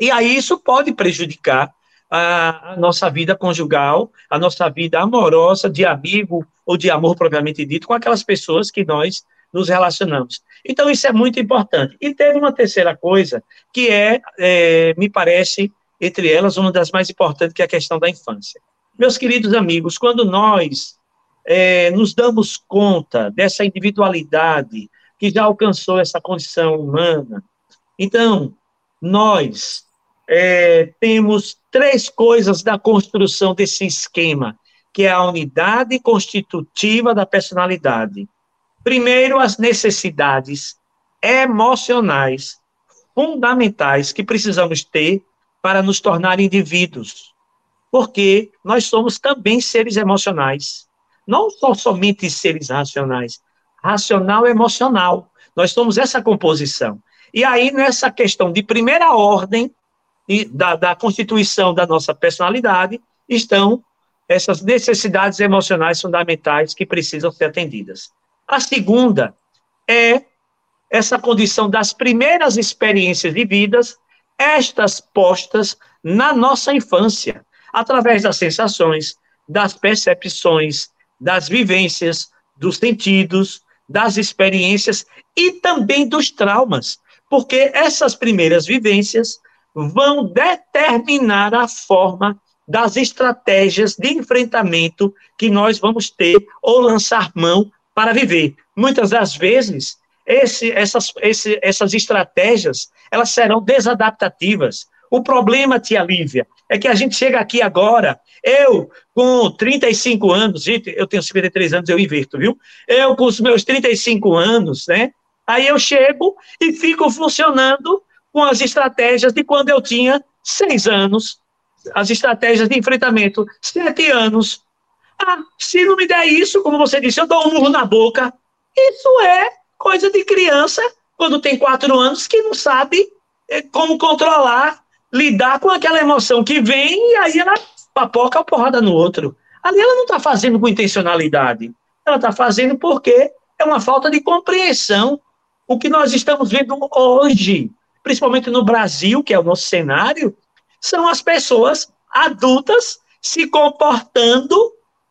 e aí isso pode prejudicar a, a, nossa vida conjugal, a nossa vida amorosa, de amigo ou de amor propriamente dito, com aquelas pessoas que nós nos relacionamos. Então, isso é muito importante. E teve uma terceira coisa, que é, é, me parece, entre elas, uma das mais importantes, que é a questão da infância. Meus queridos amigos, quando nós é, nos damos conta dessa individualidade que já alcançou essa condição humana, então, nós é, temos três coisas da construção desse esquema, que é a unidade constitutiva da personalidade Primeiro, as necessidades emocionais fundamentais que precisamos ter para nos tornar indivíduos. Porque nós somos também seres emocionais. Não só somente seres racionais. Racional e emocional. Nós somos essa composição. E aí, nessa questão de primeira ordem da, da constituição da nossa personalidade, estão essas necessidades emocionais fundamentais que precisam ser atendidas. A segunda é essa condição das primeiras experiências de vidas, estas postas na nossa infância, através das sensações, das percepções, das vivências, dos sentidos, das experiências e também dos traumas, porque essas primeiras vivências vão determinar a forma das estratégias de enfrentamento que nós vamos ter ou lançar mão para viver. Muitas das vezes, esse, essas, esse, essas estratégias, elas serão desadaptativas. O problema, tia Lívia, é que a gente chega aqui agora, eu com 35 anos, gente, eu tenho 53 anos, eu inverto, viu? Eu com os meus 35 anos, né? Aí eu chego e fico funcionando com as estratégias de quando eu tinha seis anos, as estratégias de enfrentamento, sete anos, ah, se não me der isso, como você disse, eu dou um murro na boca. Isso é coisa de criança, quando tem quatro anos, que não sabe eh, como controlar, lidar com aquela emoção que vem e aí ela papoca a porrada no outro. Ali ela não está fazendo com intencionalidade. Ela está fazendo porque é uma falta de compreensão. O que nós estamos vendo hoje, principalmente no Brasil, que é o nosso cenário, são as pessoas adultas se comportando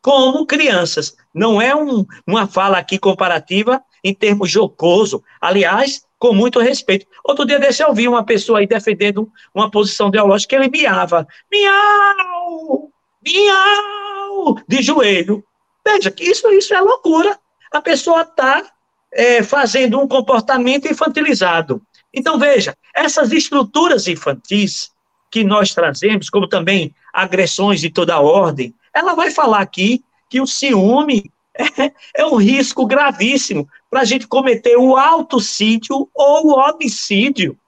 como crianças. Não é um, uma fala aqui comparativa em termos jocoso, aliás, com muito respeito. Outro dia desse eu vi uma pessoa aí defendendo uma posição ideológica ele miava, miau, miau, de joelho. Veja, que isso, isso é loucura. A pessoa está é, fazendo um comportamento infantilizado. Então, veja, essas estruturas infantis que nós trazemos, como também agressões de toda ordem, ela vai falar aqui que o ciúme é, é um risco gravíssimo para a gente cometer o autocídio ou o homicídio.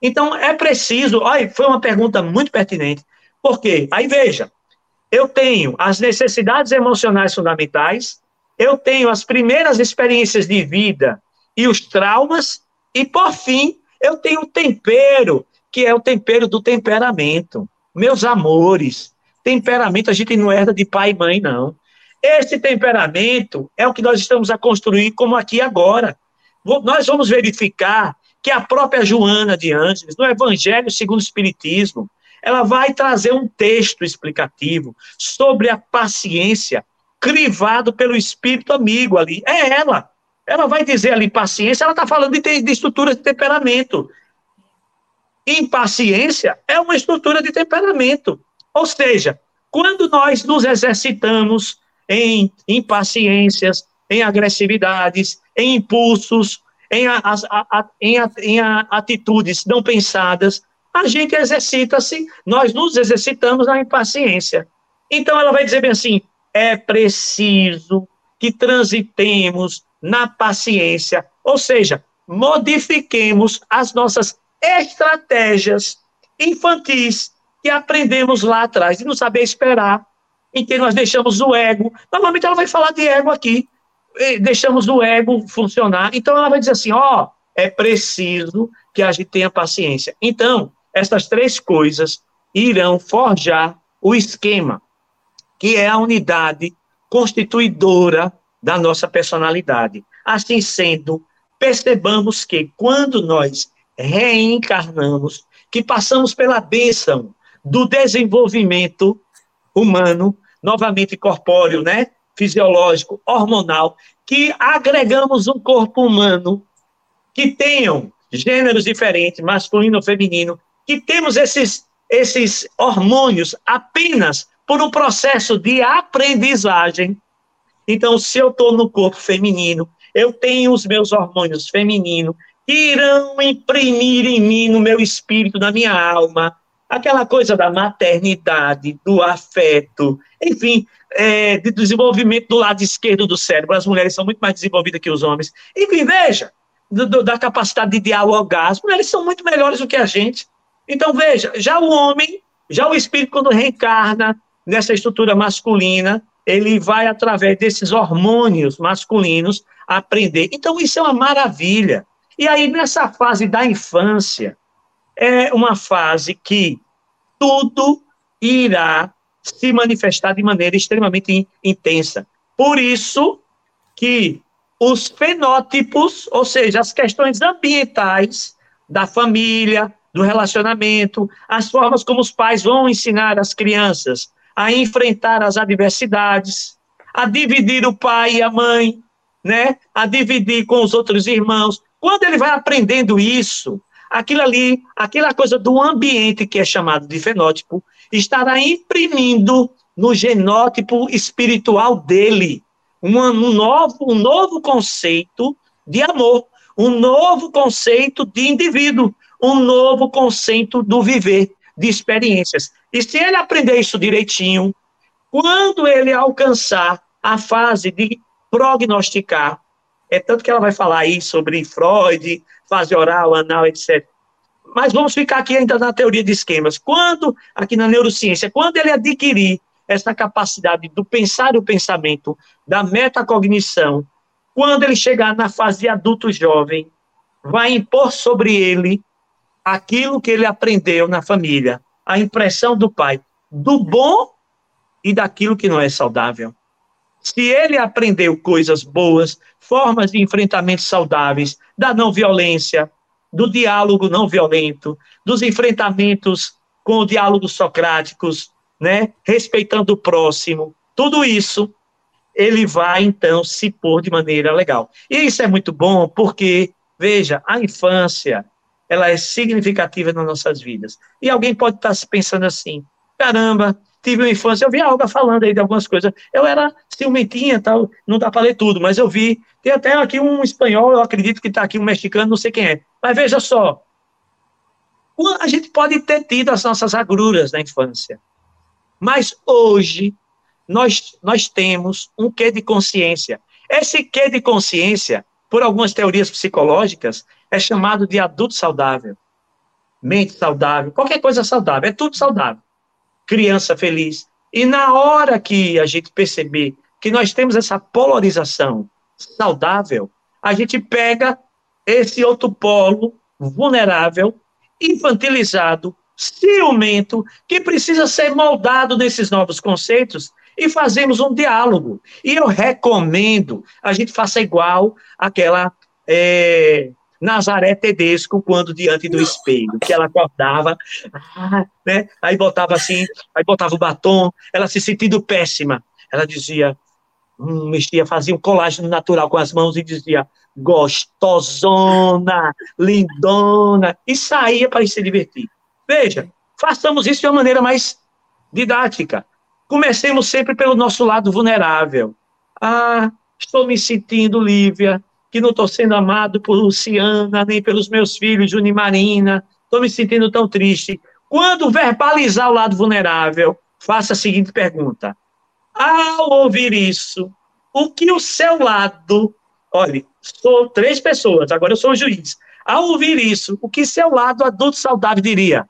Então, é preciso. Olha, foi uma pergunta muito pertinente. Por quê? Aí veja, eu tenho as necessidades emocionais fundamentais, eu tenho as primeiras experiências de vida e os traumas, e por fim, eu tenho o tempero, que é o tempero do temperamento. Meus amores, Temperamento a gente não herda de pai e mãe, não. Esse temperamento é o que nós estamos a construir como aqui agora. Nós vamos verificar que a própria Joana de Ângeles, no Evangelho segundo o Espiritismo, ela vai trazer um texto explicativo sobre a paciência crivado pelo espírito amigo ali. É ela. Ela vai dizer ali paciência, ela está falando de, de estrutura de temperamento. Impaciência é uma estrutura de temperamento. Ou seja, quando nós nos exercitamos em impaciências, em agressividades, em impulsos, em, a, a, a, em, em atitudes não pensadas, a gente exercita-se, nós nos exercitamos na impaciência. Então ela vai dizer bem assim: é preciso que transitemos na paciência, ou seja, modifiquemos as nossas estratégias infantis que aprendemos lá atrás, de não saber esperar, em que nós deixamos o ego. Normalmente ela vai falar de ego aqui, deixamos o ego funcionar. Então ela vai dizer assim: ó, oh, é preciso que a gente tenha paciência. Então, essas três coisas irão forjar o esquema, que é a unidade constituidora da nossa personalidade. Assim sendo, percebamos que quando nós reencarnamos, que passamos pela bênção do desenvolvimento humano, novamente corpóreo, né? Fisiológico, hormonal, que agregamos um corpo humano que tenham gêneros diferentes, masculino ou feminino, que temos esses, esses hormônios apenas por um processo de aprendizagem. Então, se eu estou no corpo feminino, eu tenho os meus hormônios femininos que irão imprimir em mim, no meu espírito, na minha alma, aquela coisa da maternidade, do afeto, enfim, é, de desenvolvimento do lado esquerdo do cérebro. As mulheres são muito mais desenvolvidas que os homens. Enfim, veja, do, do, da capacidade de dialogar. As mulheres são muito melhores do que a gente. Então, veja, já o homem, já o espírito, quando reencarna nessa estrutura masculina, ele vai, através desses hormônios masculinos, aprender. Então, isso é uma maravilha. E aí, nessa fase da infância, é uma fase que tudo irá se manifestar de maneira extremamente intensa. Por isso que os fenótipos, ou seja, as questões ambientais da família, do relacionamento, as formas como os pais vão ensinar as crianças a enfrentar as adversidades, a dividir o pai e a mãe, né? A dividir com os outros irmãos. Quando ele vai aprendendo isso, aquilo ali, aquela coisa do ambiente que é chamado de fenótipo, estará imprimindo no genótipo espiritual dele um, novo, um novo conceito de amor, um novo conceito de indivíduo, um novo conceito do viver, de experiências. E se ele aprender isso direitinho, quando ele alcançar a fase de prognosticar, é tanto que ela vai falar aí sobre Freud, fase oral, anal, etc. Mas vamos ficar aqui ainda na teoria de esquemas. Quando, aqui na neurociência, quando ele adquirir essa capacidade do pensar o pensamento, da metacognição, quando ele chegar na fase adulto jovem, vai impor sobre ele aquilo que ele aprendeu na família, a impressão do pai, do bom e daquilo que não é saudável. Se ele aprendeu coisas boas, formas de enfrentamento saudáveis, da não violência, do diálogo não violento, dos enfrentamentos com o diálogo socráticos, né, respeitando o próximo, tudo isso ele vai então se pôr de maneira legal. E isso é muito bom porque, veja, a infância, ela é significativa nas nossas vidas. E alguém pode estar se pensando assim: caramba, tive uma infância, eu vi a Olga falando aí de algumas coisas. Eu era ciumentinha, tal, não dá para ler tudo, mas eu vi. Tem até aqui um espanhol, eu acredito que está aqui um mexicano, não sei quem é. Mas veja só, a gente pode ter tido as nossas agruras na infância, mas hoje nós, nós temos um quê de consciência. Esse quê de consciência, por algumas teorias psicológicas, é chamado de adulto saudável, mente saudável, qualquer coisa saudável, é tudo saudável criança feliz. E na hora que a gente perceber que nós temos essa polarização saudável, a gente pega esse outro polo vulnerável, infantilizado, ciumento, que precisa ser moldado nesses novos conceitos e fazemos um diálogo. E eu recomendo a gente faça igual aquela é, Nazaré Tedesco quando diante do espelho, que ela acordava, ah, né? Aí botava assim, aí botava o batom, ela se sentindo péssima. Ela dizia, hum, mexia, fazia um colágeno natural com as mãos e dizia, gostosona, lindona, e saía para se divertir. Veja, façamos isso de uma maneira mais didática. Comecemos sempre pelo nosso lado vulnerável. Ah, estou me sentindo, Lívia, que não estou sendo amado por Luciana, nem pelos meus filhos, Juni Marina. Estou me sentindo tão triste. Quando verbalizar o lado vulnerável, faça a seguinte pergunta. Ao ouvir isso, o que o seu lado. Olha, sou três pessoas, agora eu sou o juiz. Ao ouvir isso, o que seu lado adulto saudável diria?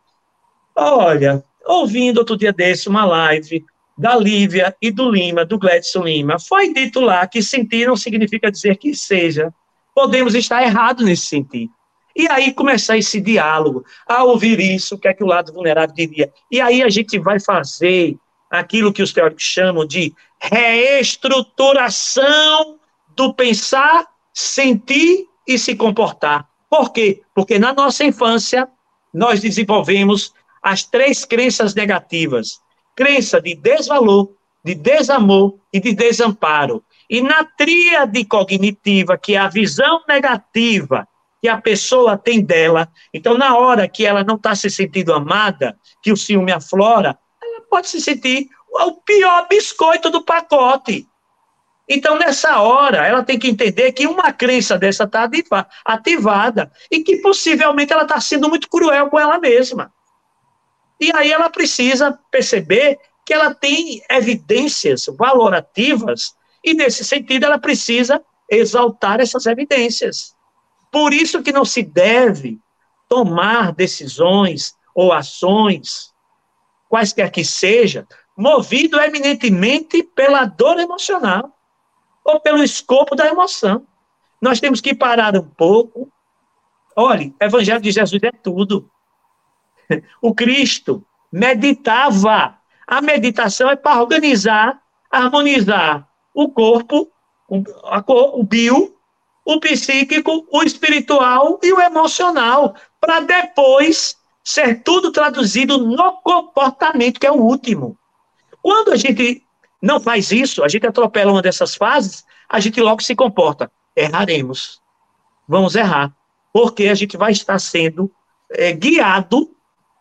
Olha, ouvindo outro dia desse uma live da Lívia e do Lima, do Gledson Lima, foi dito lá que sentir não significa dizer que seja. Podemos estar errados nesse sentido. E aí começar esse diálogo, a ouvir isso, o que é que o lado vulnerável diria. E aí a gente vai fazer aquilo que os teóricos chamam de reestruturação do pensar, sentir e se comportar. Por quê? Porque na nossa infância nós desenvolvemos as três crenças negativas: crença de desvalor, de desamor e de desamparo. E na tríade cognitiva, que é a visão negativa que a pessoa tem dela, então na hora que ela não está se sentindo amada, que o ciúme aflora, ela pode se sentir o pior biscoito do pacote. Então, nessa hora, ela tem que entender que uma crença dessa está ativada e que possivelmente ela está sendo muito cruel com ela mesma. E aí ela precisa perceber que ela tem evidências valorativas e, nesse sentido, ela precisa exaltar essas evidências. Por isso que não se deve tomar decisões ou ações, quaisquer que seja, movido eminentemente pela dor emocional ou pelo escopo da emoção. Nós temos que parar um pouco. Olhe, Evangelho de Jesus é tudo. O Cristo meditava. A meditação é para organizar, harmonizar o corpo, o, o bio, o psíquico, o espiritual e o emocional, para depois ser tudo traduzido no comportamento, que é o último. Quando a gente não faz isso, a gente atropela uma dessas fases, a gente logo se comporta. Erraremos. Vamos errar. Porque a gente vai estar sendo é, guiado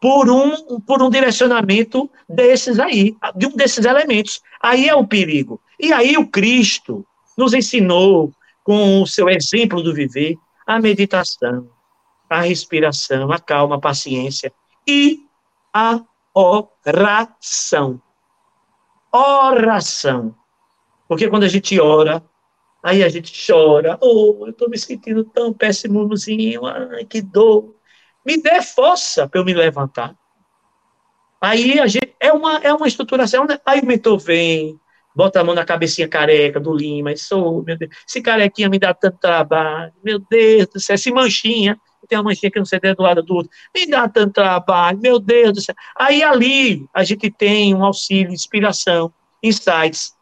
por um, por um direcionamento desses aí, de um desses elementos. Aí é o perigo. E aí o Cristo nos ensinou, com o seu exemplo do viver, a meditação, a respiração, a calma, a paciência e a oração. Oração. Porque quando a gente ora, aí a gente chora, oh, eu estou me sentindo tão péssimozinho, ai, que dor me dê força para eu me levantar. Aí a gente, é, uma, é uma estruturação, né? aí o mentor vem, bota a mão na cabecinha careca do Lima, e sou, meu Deus, esse carequinha me dá tanto trabalho, meu Deus do céu, esse manchinha, tem uma manchinha que não sei do lado do outro, me dá tanto trabalho, meu Deus do céu. Aí ali a gente tem um auxílio, inspiração, insights,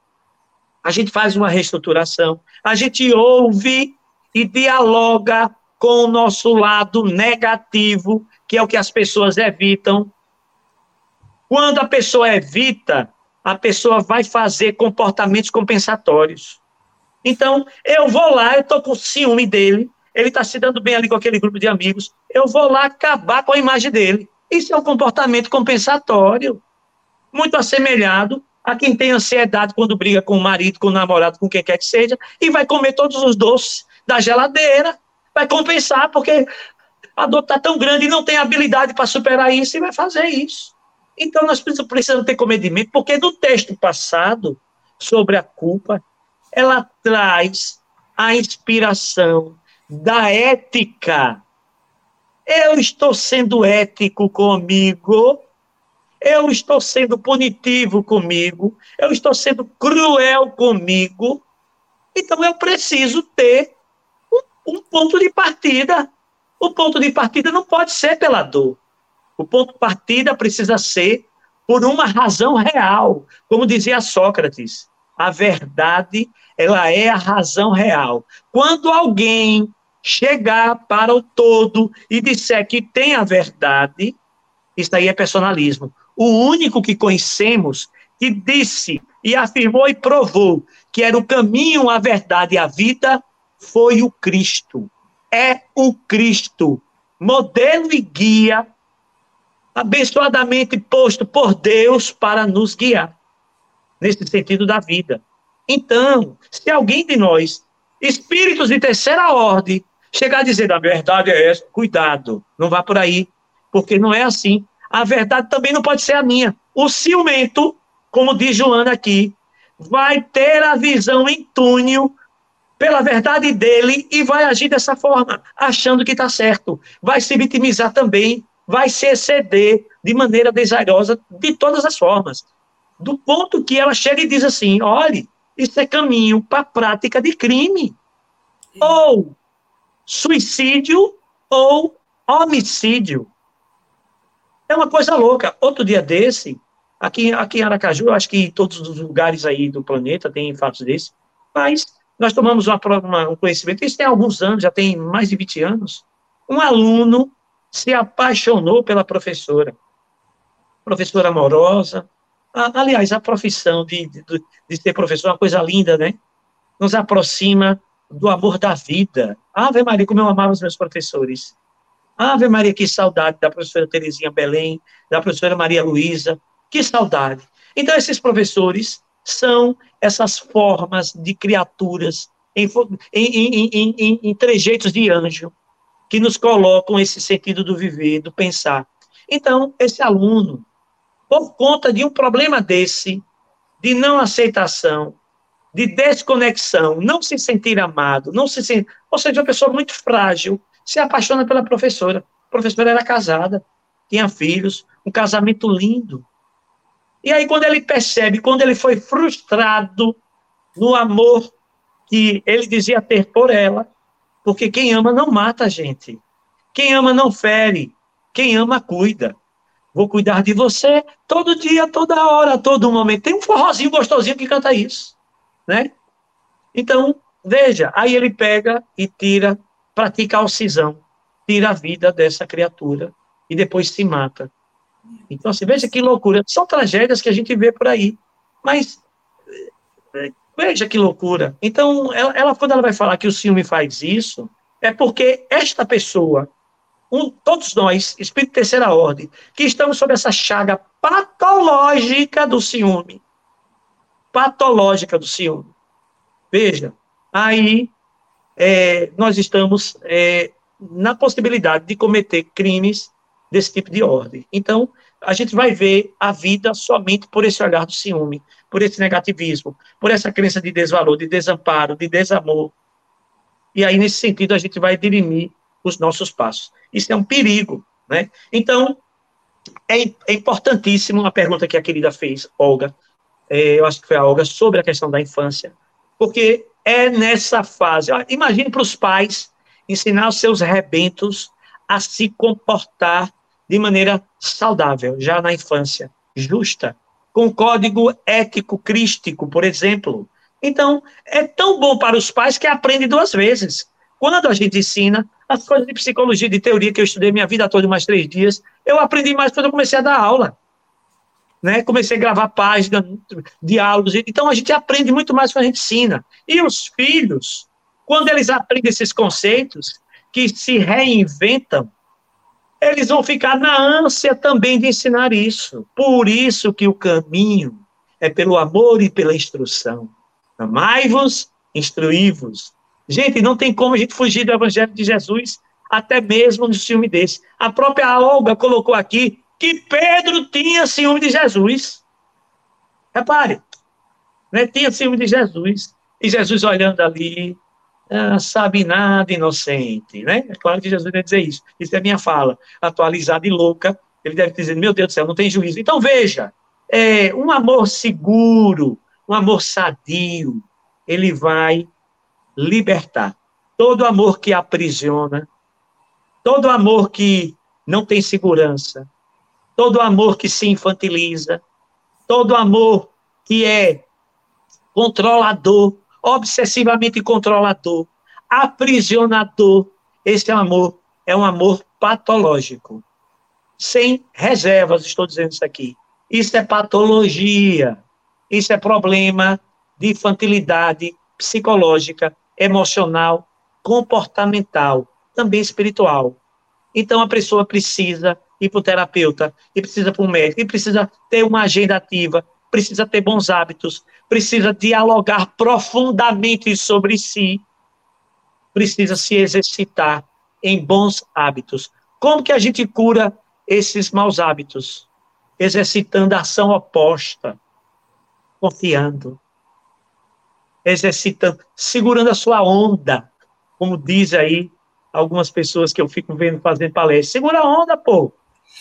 a gente faz uma reestruturação, a gente ouve e dialoga com o nosso lado negativo, que é o que as pessoas evitam. Quando a pessoa evita, a pessoa vai fazer comportamentos compensatórios. Então, eu vou lá, eu estou com ciúme dele, ele está se dando bem ali com aquele grupo de amigos, eu vou lá acabar com a imagem dele. Isso é um comportamento compensatório, muito assemelhado a quem tem ansiedade quando briga com o marido, com o namorado, com quem quer que seja, e vai comer todos os doces da geladeira vai compensar, porque a dor está tão grande e não tem habilidade para superar isso e vai fazer isso. Então nós precisamos ter comedimento, porque no texto passado, sobre a culpa, ela traz a inspiração da ética. Eu estou sendo ético comigo, eu estou sendo punitivo comigo, eu estou sendo cruel comigo, então eu preciso ter um ponto de partida. O ponto de partida não pode ser pela dor. O ponto de partida precisa ser por uma razão real. Como dizia Sócrates, a verdade, ela é a razão real. Quando alguém chegar para o todo e disser que tem a verdade, isso aí é personalismo. O único que conhecemos que disse e afirmou e provou que era o caminho, a verdade e a vida foi o Cristo. É o Cristo, modelo e guia, abençoadamente posto por Deus para nos guiar, nesse sentido da vida. Então, se alguém de nós, espíritos de terceira ordem, chegar a dizer a verdade é essa, cuidado, não vá por aí, porque não é assim. A verdade também não pode ser a minha. O ciumento, como diz Joana aqui, vai ter a visão em túnel pela verdade dele e vai agir dessa forma, achando que está certo. Vai se vitimizar também, vai se exceder de maneira desairosa de todas as formas. Do ponto que ela chega e diz assim: olhe, isso é caminho para a prática de crime. Ou suicídio ou homicídio. É uma coisa louca. Outro dia desse, aqui, aqui em Aracaju, acho que em todos os lugares aí do planeta tem fatos desses, mas nós tomamos uma, uma, um conhecimento, isso tem alguns anos, já tem mais de 20 anos, um aluno se apaixonou pela professora. Professora amorosa. aliás, a profissão de, de, de ser professor é uma coisa linda, né? Nos aproxima do amor da vida. Ave Maria, como eu amava os meus professores. Ave Maria, que saudade da professora Terezinha Belém, da professora Maria Luísa, que saudade. Então, esses professores são essas formas de criaturas em, em, em, em, trejeitos de anjo, que nos colocam esse sentido do viver, do pensar. Então, esse aluno, por conta de um problema desse, de não aceitação, de desconexão, não se sentir amado, não se sentir, ou seja, uma pessoa muito frágil, se apaixona pela professora. A professora era casada, tinha filhos, um casamento lindo. E aí, quando ele percebe, quando ele foi frustrado no amor que ele dizia ter por ela, porque quem ama não mata a gente. Quem ama não fere. Quem ama cuida. Vou cuidar de você todo dia, toda hora, todo momento. Tem um forrozinho gostosinho que canta isso, né? Então, veja, aí ele pega e tira pratica a cisão, tira a vida dessa criatura e depois se mata. Então, assim, veja que loucura. São tragédias que a gente vê por aí. Mas veja que loucura. Então, ela, ela, quando ela vai falar que o ciúme faz isso, é porque esta pessoa, um, todos nós, espírito de terceira ordem, que estamos sob essa chaga patológica do ciúme. Patológica do ciúme. Veja, aí é, nós estamos é, na possibilidade de cometer crimes desse tipo de ordem. Então, a gente vai ver a vida somente por esse olhar do ciúme, por esse negativismo, por essa crença de desvalor, de desamparo, de desamor. E aí, nesse sentido, a gente vai dirimir os nossos passos. Isso é um perigo, né? Então, é, é importantíssimo a pergunta que a querida fez, Olga, é, eu acho que foi a Olga, sobre a questão da infância, porque é nessa fase. Imagine para os pais ensinar os seus rebentos a se comportar de maneira saudável, já na infância, justa, com código ético crístico, por exemplo. Então, é tão bom para os pais que aprende duas vezes. Quando a gente ensina as coisas de psicologia, de teoria que eu estudei minha vida toda, mais três dias, eu aprendi mais quando eu comecei a dar aula né? Comecei a gravar páginas, diálogos. Então a gente aprende muito mais quando a gente ensina. E os filhos, quando eles aprendem esses conceitos, que se reinventam, eles vão ficar na ânsia também de ensinar isso. Por isso que o caminho é pelo amor e pela instrução. Amai-vos, instruí-vos. Gente, não tem como a gente fugir do evangelho de Jesus, até mesmo no filme desse. A própria Olga colocou aqui que Pedro tinha ciúme de Jesus. Repare, né? tinha ciúme de Jesus. E Jesus olhando ali, ah, sabe nada, inocente, né? É claro que Jesus deve dizer isso. Isso é minha fala, atualizada e louca. Ele deve dizer, meu Deus do céu, não tem juízo. Então, veja, é, um amor seguro, um amor sadio, ele vai libertar. Todo amor que aprisiona, todo amor que não tem segurança, todo amor que se infantiliza, todo amor que é controlador, obsessivamente controlador, aprisionador, esse amor é um amor patológico. Sem reservas, estou dizendo isso aqui. Isso é patologia. Isso é problema de infantilidade psicológica, emocional, comportamental, também espiritual. Então a pessoa precisa ir para o terapeuta, e precisa para o médico, e precisa ter uma agenda ativa, precisa ter bons hábitos, precisa dialogar profundamente sobre si, precisa se exercitar em bons hábitos. Como que a gente cura esses maus hábitos? Exercitando a ação oposta, confiando, exercitando, segurando a sua onda, como diz aí algumas pessoas que eu fico vendo fazendo palestra. Segura a onda, pô.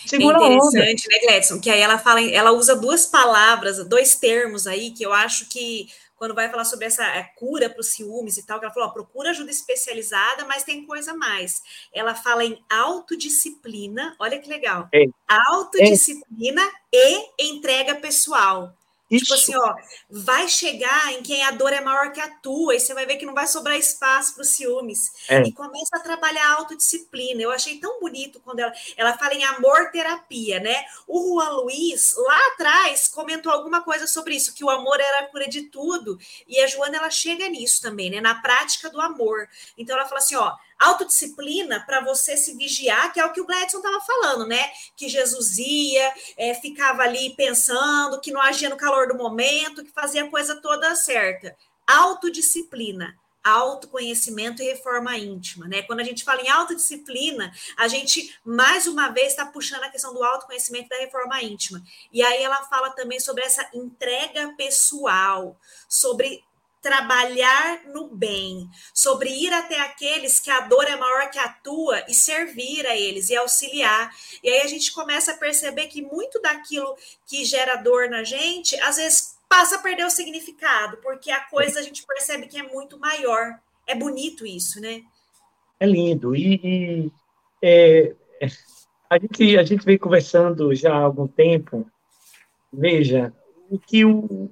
Segura é interessante, né, Gledson? Que aí ela fala, ela usa duas palavras, dois termos aí que eu acho que quando vai falar sobre essa é, cura para os ciúmes e tal, que ela falou, ó, procura ajuda especializada, mas tem coisa mais. Ela fala em autodisciplina, olha que legal. É. Autodisciplina é. e entrega pessoal. Isso. Tipo assim, ó, vai chegar em quem a dor é maior que a tua, e você vai ver que não vai sobrar espaço para os ciúmes. É. E começa a trabalhar a autodisciplina. Eu achei tão bonito quando ela, ela fala em amor terapia, né? O Juan Luiz, lá atrás, comentou alguma coisa sobre isso, que o amor era a cura de tudo. E a Joana, ela chega nisso também, né? Na prática do amor. Então ela fala assim, ó, autodisciplina para você se vigiar, que é o que o Gladson estava falando, né? Que Jesus ia, é, ficava ali pensando, que não agia no calor do momento, que fazia a coisa toda certa. Autodisciplina autoconhecimento e reforma íntima, né? Quando a gente fala em autodisciplina, a gente mais uma vez está puxando a questão do autoconhecimento e da reforma íntima. E aí ela fala também sobre essa entrega pessoal, sobre trabalhar no bem, sobre ir até aqueles que a dor é maior que a tua e servir a eles e auxiliar. E aí a gente começa a perceber que muito daquilo que gera dor na gente, às vezes passa a perder o significado, porque a coisa a gente percebe que é muito maior. É bonito isso, né? É lindo. E, e é, a, gente, a gente vem conversando já há algum tempo. Veja, o que o,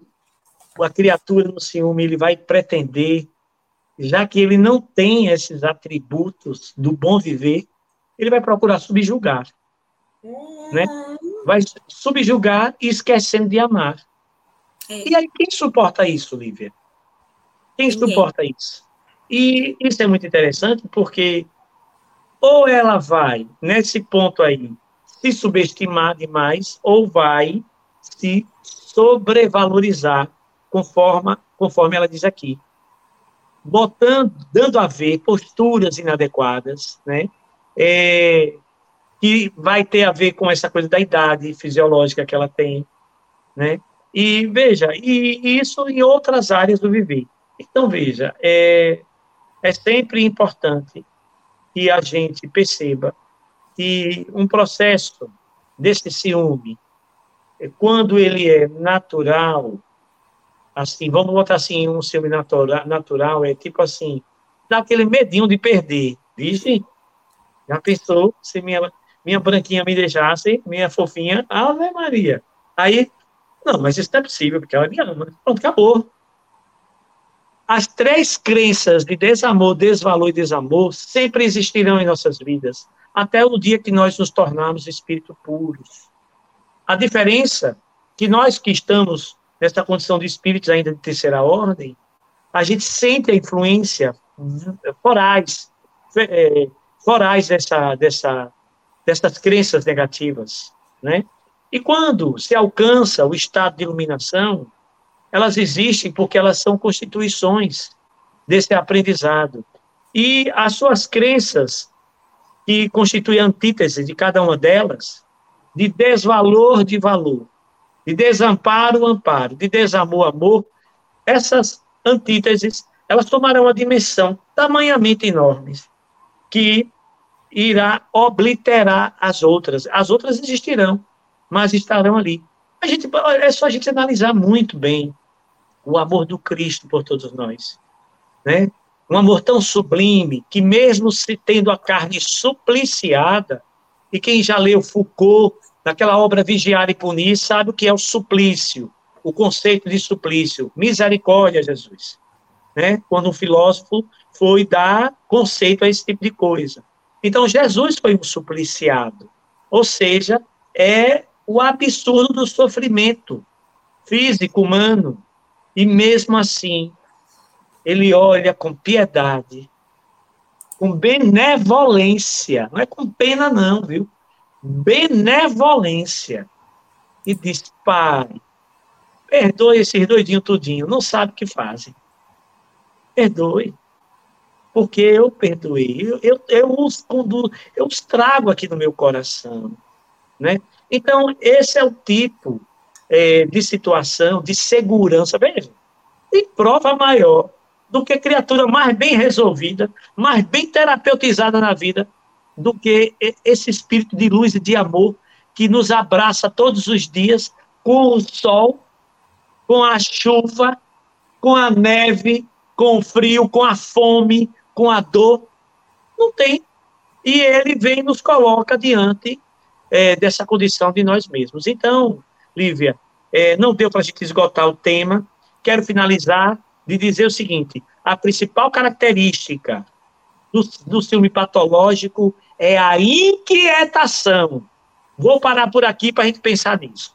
a criatura no ciúme ele vai pretender, já que ele não tem esses atributos do bom viver, ele vai procurar subjugar, né? Vai subjugar e esquecendo de amar. É. E aí quem suporta isso, Lívia? Quem Ninguém. suporta isso? E isso é muito interessante porque ou ela vai nesse ponto aí se subestimar demais ou vai se sobrevalorizar conforme, conforme ela diz aqui. Botando, dando a ver posturas inadequadas, né? É, que vai ter a ver com essa coisa da idade fisiológica que ela tem, né? E veja, e, isso em outras áreas do viver. Então, veja, é, é sempre importante que a gente perceba que um processo desse ciúme, quando ele é natural, assim, vamos botar assim, um ciúme natural, natural é tipo assim, dá aquele medinho de perder, vixe, já pensou se minha, minha branquinha me deixasse, minha fofinha, Ave Maria. Aí, não, mas isso não é possível, porque ela me ama. Pronto, acabou. As três crenças de desamor, desvalor e desamor sempre existirão em nossas vidas, até o dia que nós nos tornarmos espírito puros. A diferença que nós que estamos nessa condição de espíritos ainda de terceira ordem, a gente sente a influência forais, é, forais dessa, dessa, dessas crenças negativas, né? E quando se alcança o estado de iluminação, elas existem porque elas são constituições desse aprendizado. E as suas crenças, que constituem antítese de cada uma delas, de desvalor de valor, de desamparo, amparo, de desamor, amor, essas antíteses, elas tomarão uma dimensão tamanhamente enorme, que irá obliterar as outras. As outras existirão, mas estarão ali. A gente, é só a gente analisar muito bem o amor do Cristo por todos nós, né? Um amor tão sublime que mesmo se tendo a carne supliciada, e quem já leu Foucault naquela obra Vigiar e Punir, sabe o que é o suplício, o conceito de suplício, misericórdia, Jesus. Né? Quando um filósofo foi dar conceito a esse tipo de coisa. Então, Jesus foi um supliciado, ou seja, é o absurdo do sofrimento físico humano. E mesmo assim, ele olha com piedade, com benevolência, não é com pena, não, viu? Benevolência. E diz: Pai, perdoe esses doidinhos tudinho, não sabe o que fazem. Perdoe. Porque eu perdoei, eu, eu, eu os conduzo, eu os trago aqui no meu coração. Né? Então, esse é o tipo é, de situação, de segurança. Veja, tem prova maior do que criatura mais bem resolvida, mais bem terapeutizada na vida, do que esse espírito de luz e de amor que nos abraça todos os dias com o sol, com a chuva, com a neve, com o frio, com a fome, com a dor. Não tem. E ele vem e nos coloca diante é, dessa condição de nós mesmos. Então, Lívia, é, não deu para a gente esgotar o tema. Quero finalizar de dizer o seguinte: a principal característica do, do ciúme patológico é a inquietação. Vou parar por aqui para a gente pensar nisso.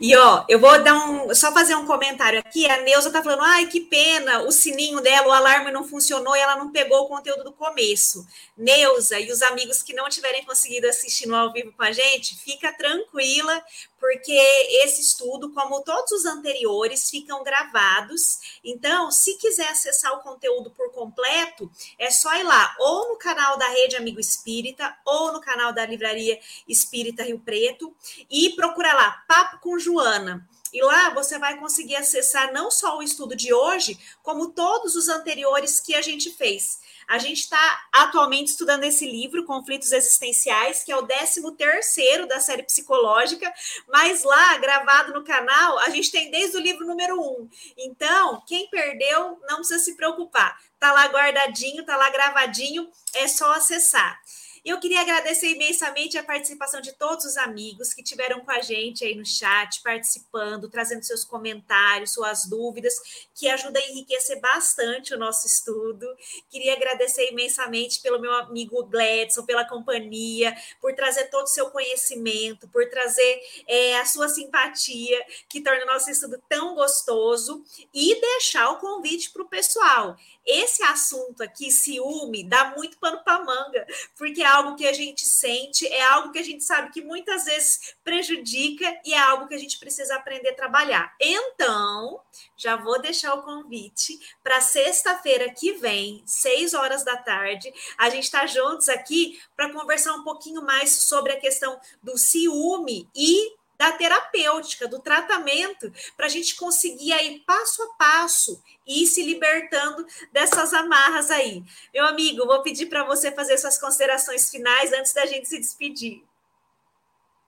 E ó, eu vou dar um, só fazer um comentário aqui. A Neuza tá falando: ai, que pena, o sininho dela, o alarme não funcionou e ela não pegou o conteúdo do começo. Neuza e os amigos que não tiverem conseguido assistir no ao vivo com a gente, fica tranquila, porque esse estudo, como todos os anteriores, ficam gravados. Então, se quiser acessar o conteúdo por completo, é só ir lá, ou no canal da Rede Amigo Espírita, ou no canal da Livraria Espírita Rio Preto, e procura lá, Papo com Joana. E lá você vai conseguir acessar não só o estudo de hoje, como todos os anteriores que a gente fez. A gente está atualmente estudando esse livro, Conflitos Existenciais, que é o 13 terceiro da série psicológica, mas lá, gravado no canal, a gente tem desde o livro número um. Então, quem perdeu, não precisa se preocupar. Tá lá guardadinho, tá lá gravadinho, é só acessar. Eu queria agradecer imensamente a participação de todos os amigos que tiveram com a gente aí no chat, participando, trazendo seus comentários, suas dúvidas, que ajuda a enriquecer bastante o nosso estudo. Queria agradecer imensamente pelo meu amigo Gladson, pela companhia, por trazer todo o seu conhecimento, por trazer é, a sua simpatia, que torna o nosso estudo tão gostoso, e deixar o convite para o pessoal. Esse assunto aqui, ciúme, dá muito pano para manga, porque é algo que a gente sente, é algo que a gente sabe que muitas vezes prejudica e é algo que a gente precisa aprender a trabalhar. Então, já vou deixar o convite para sexta-feira que vem, seis horas da tarde. A gente está juntos aqui para conversar um pouquinho mais sobre a questão do ciúme e da terapêutica, do tratamento, para a gente conseguir aí passo a passo ir se libertando dessas amarras aí. Meu amigo, vou pedir para você fazer suas considerações finais antes da gente se despedir.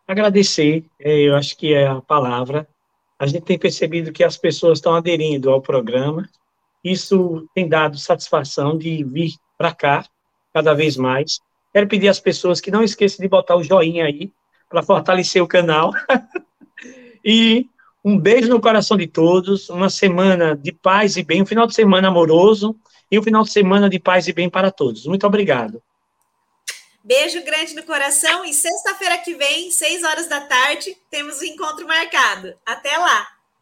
Agradecer, é, eu acho que é a palavra. A gente tem percebido que as pessoas estão aderindo ao programa. Isso tem dado satisfação de vir para cá cada vez mais. Quero pedir às pessoas que não esqueçam de botar o joinha aí para fortalecer o canal. e um beijo no coração de todos, uma semana de paz e bem, um final de semana amoroso e um final de semana de paz e bem para todos. Muito obrigado. Beijo grande no coração e sexta-feira que vem, seis horas da tarde, temos o um encontro marcado. Até lá!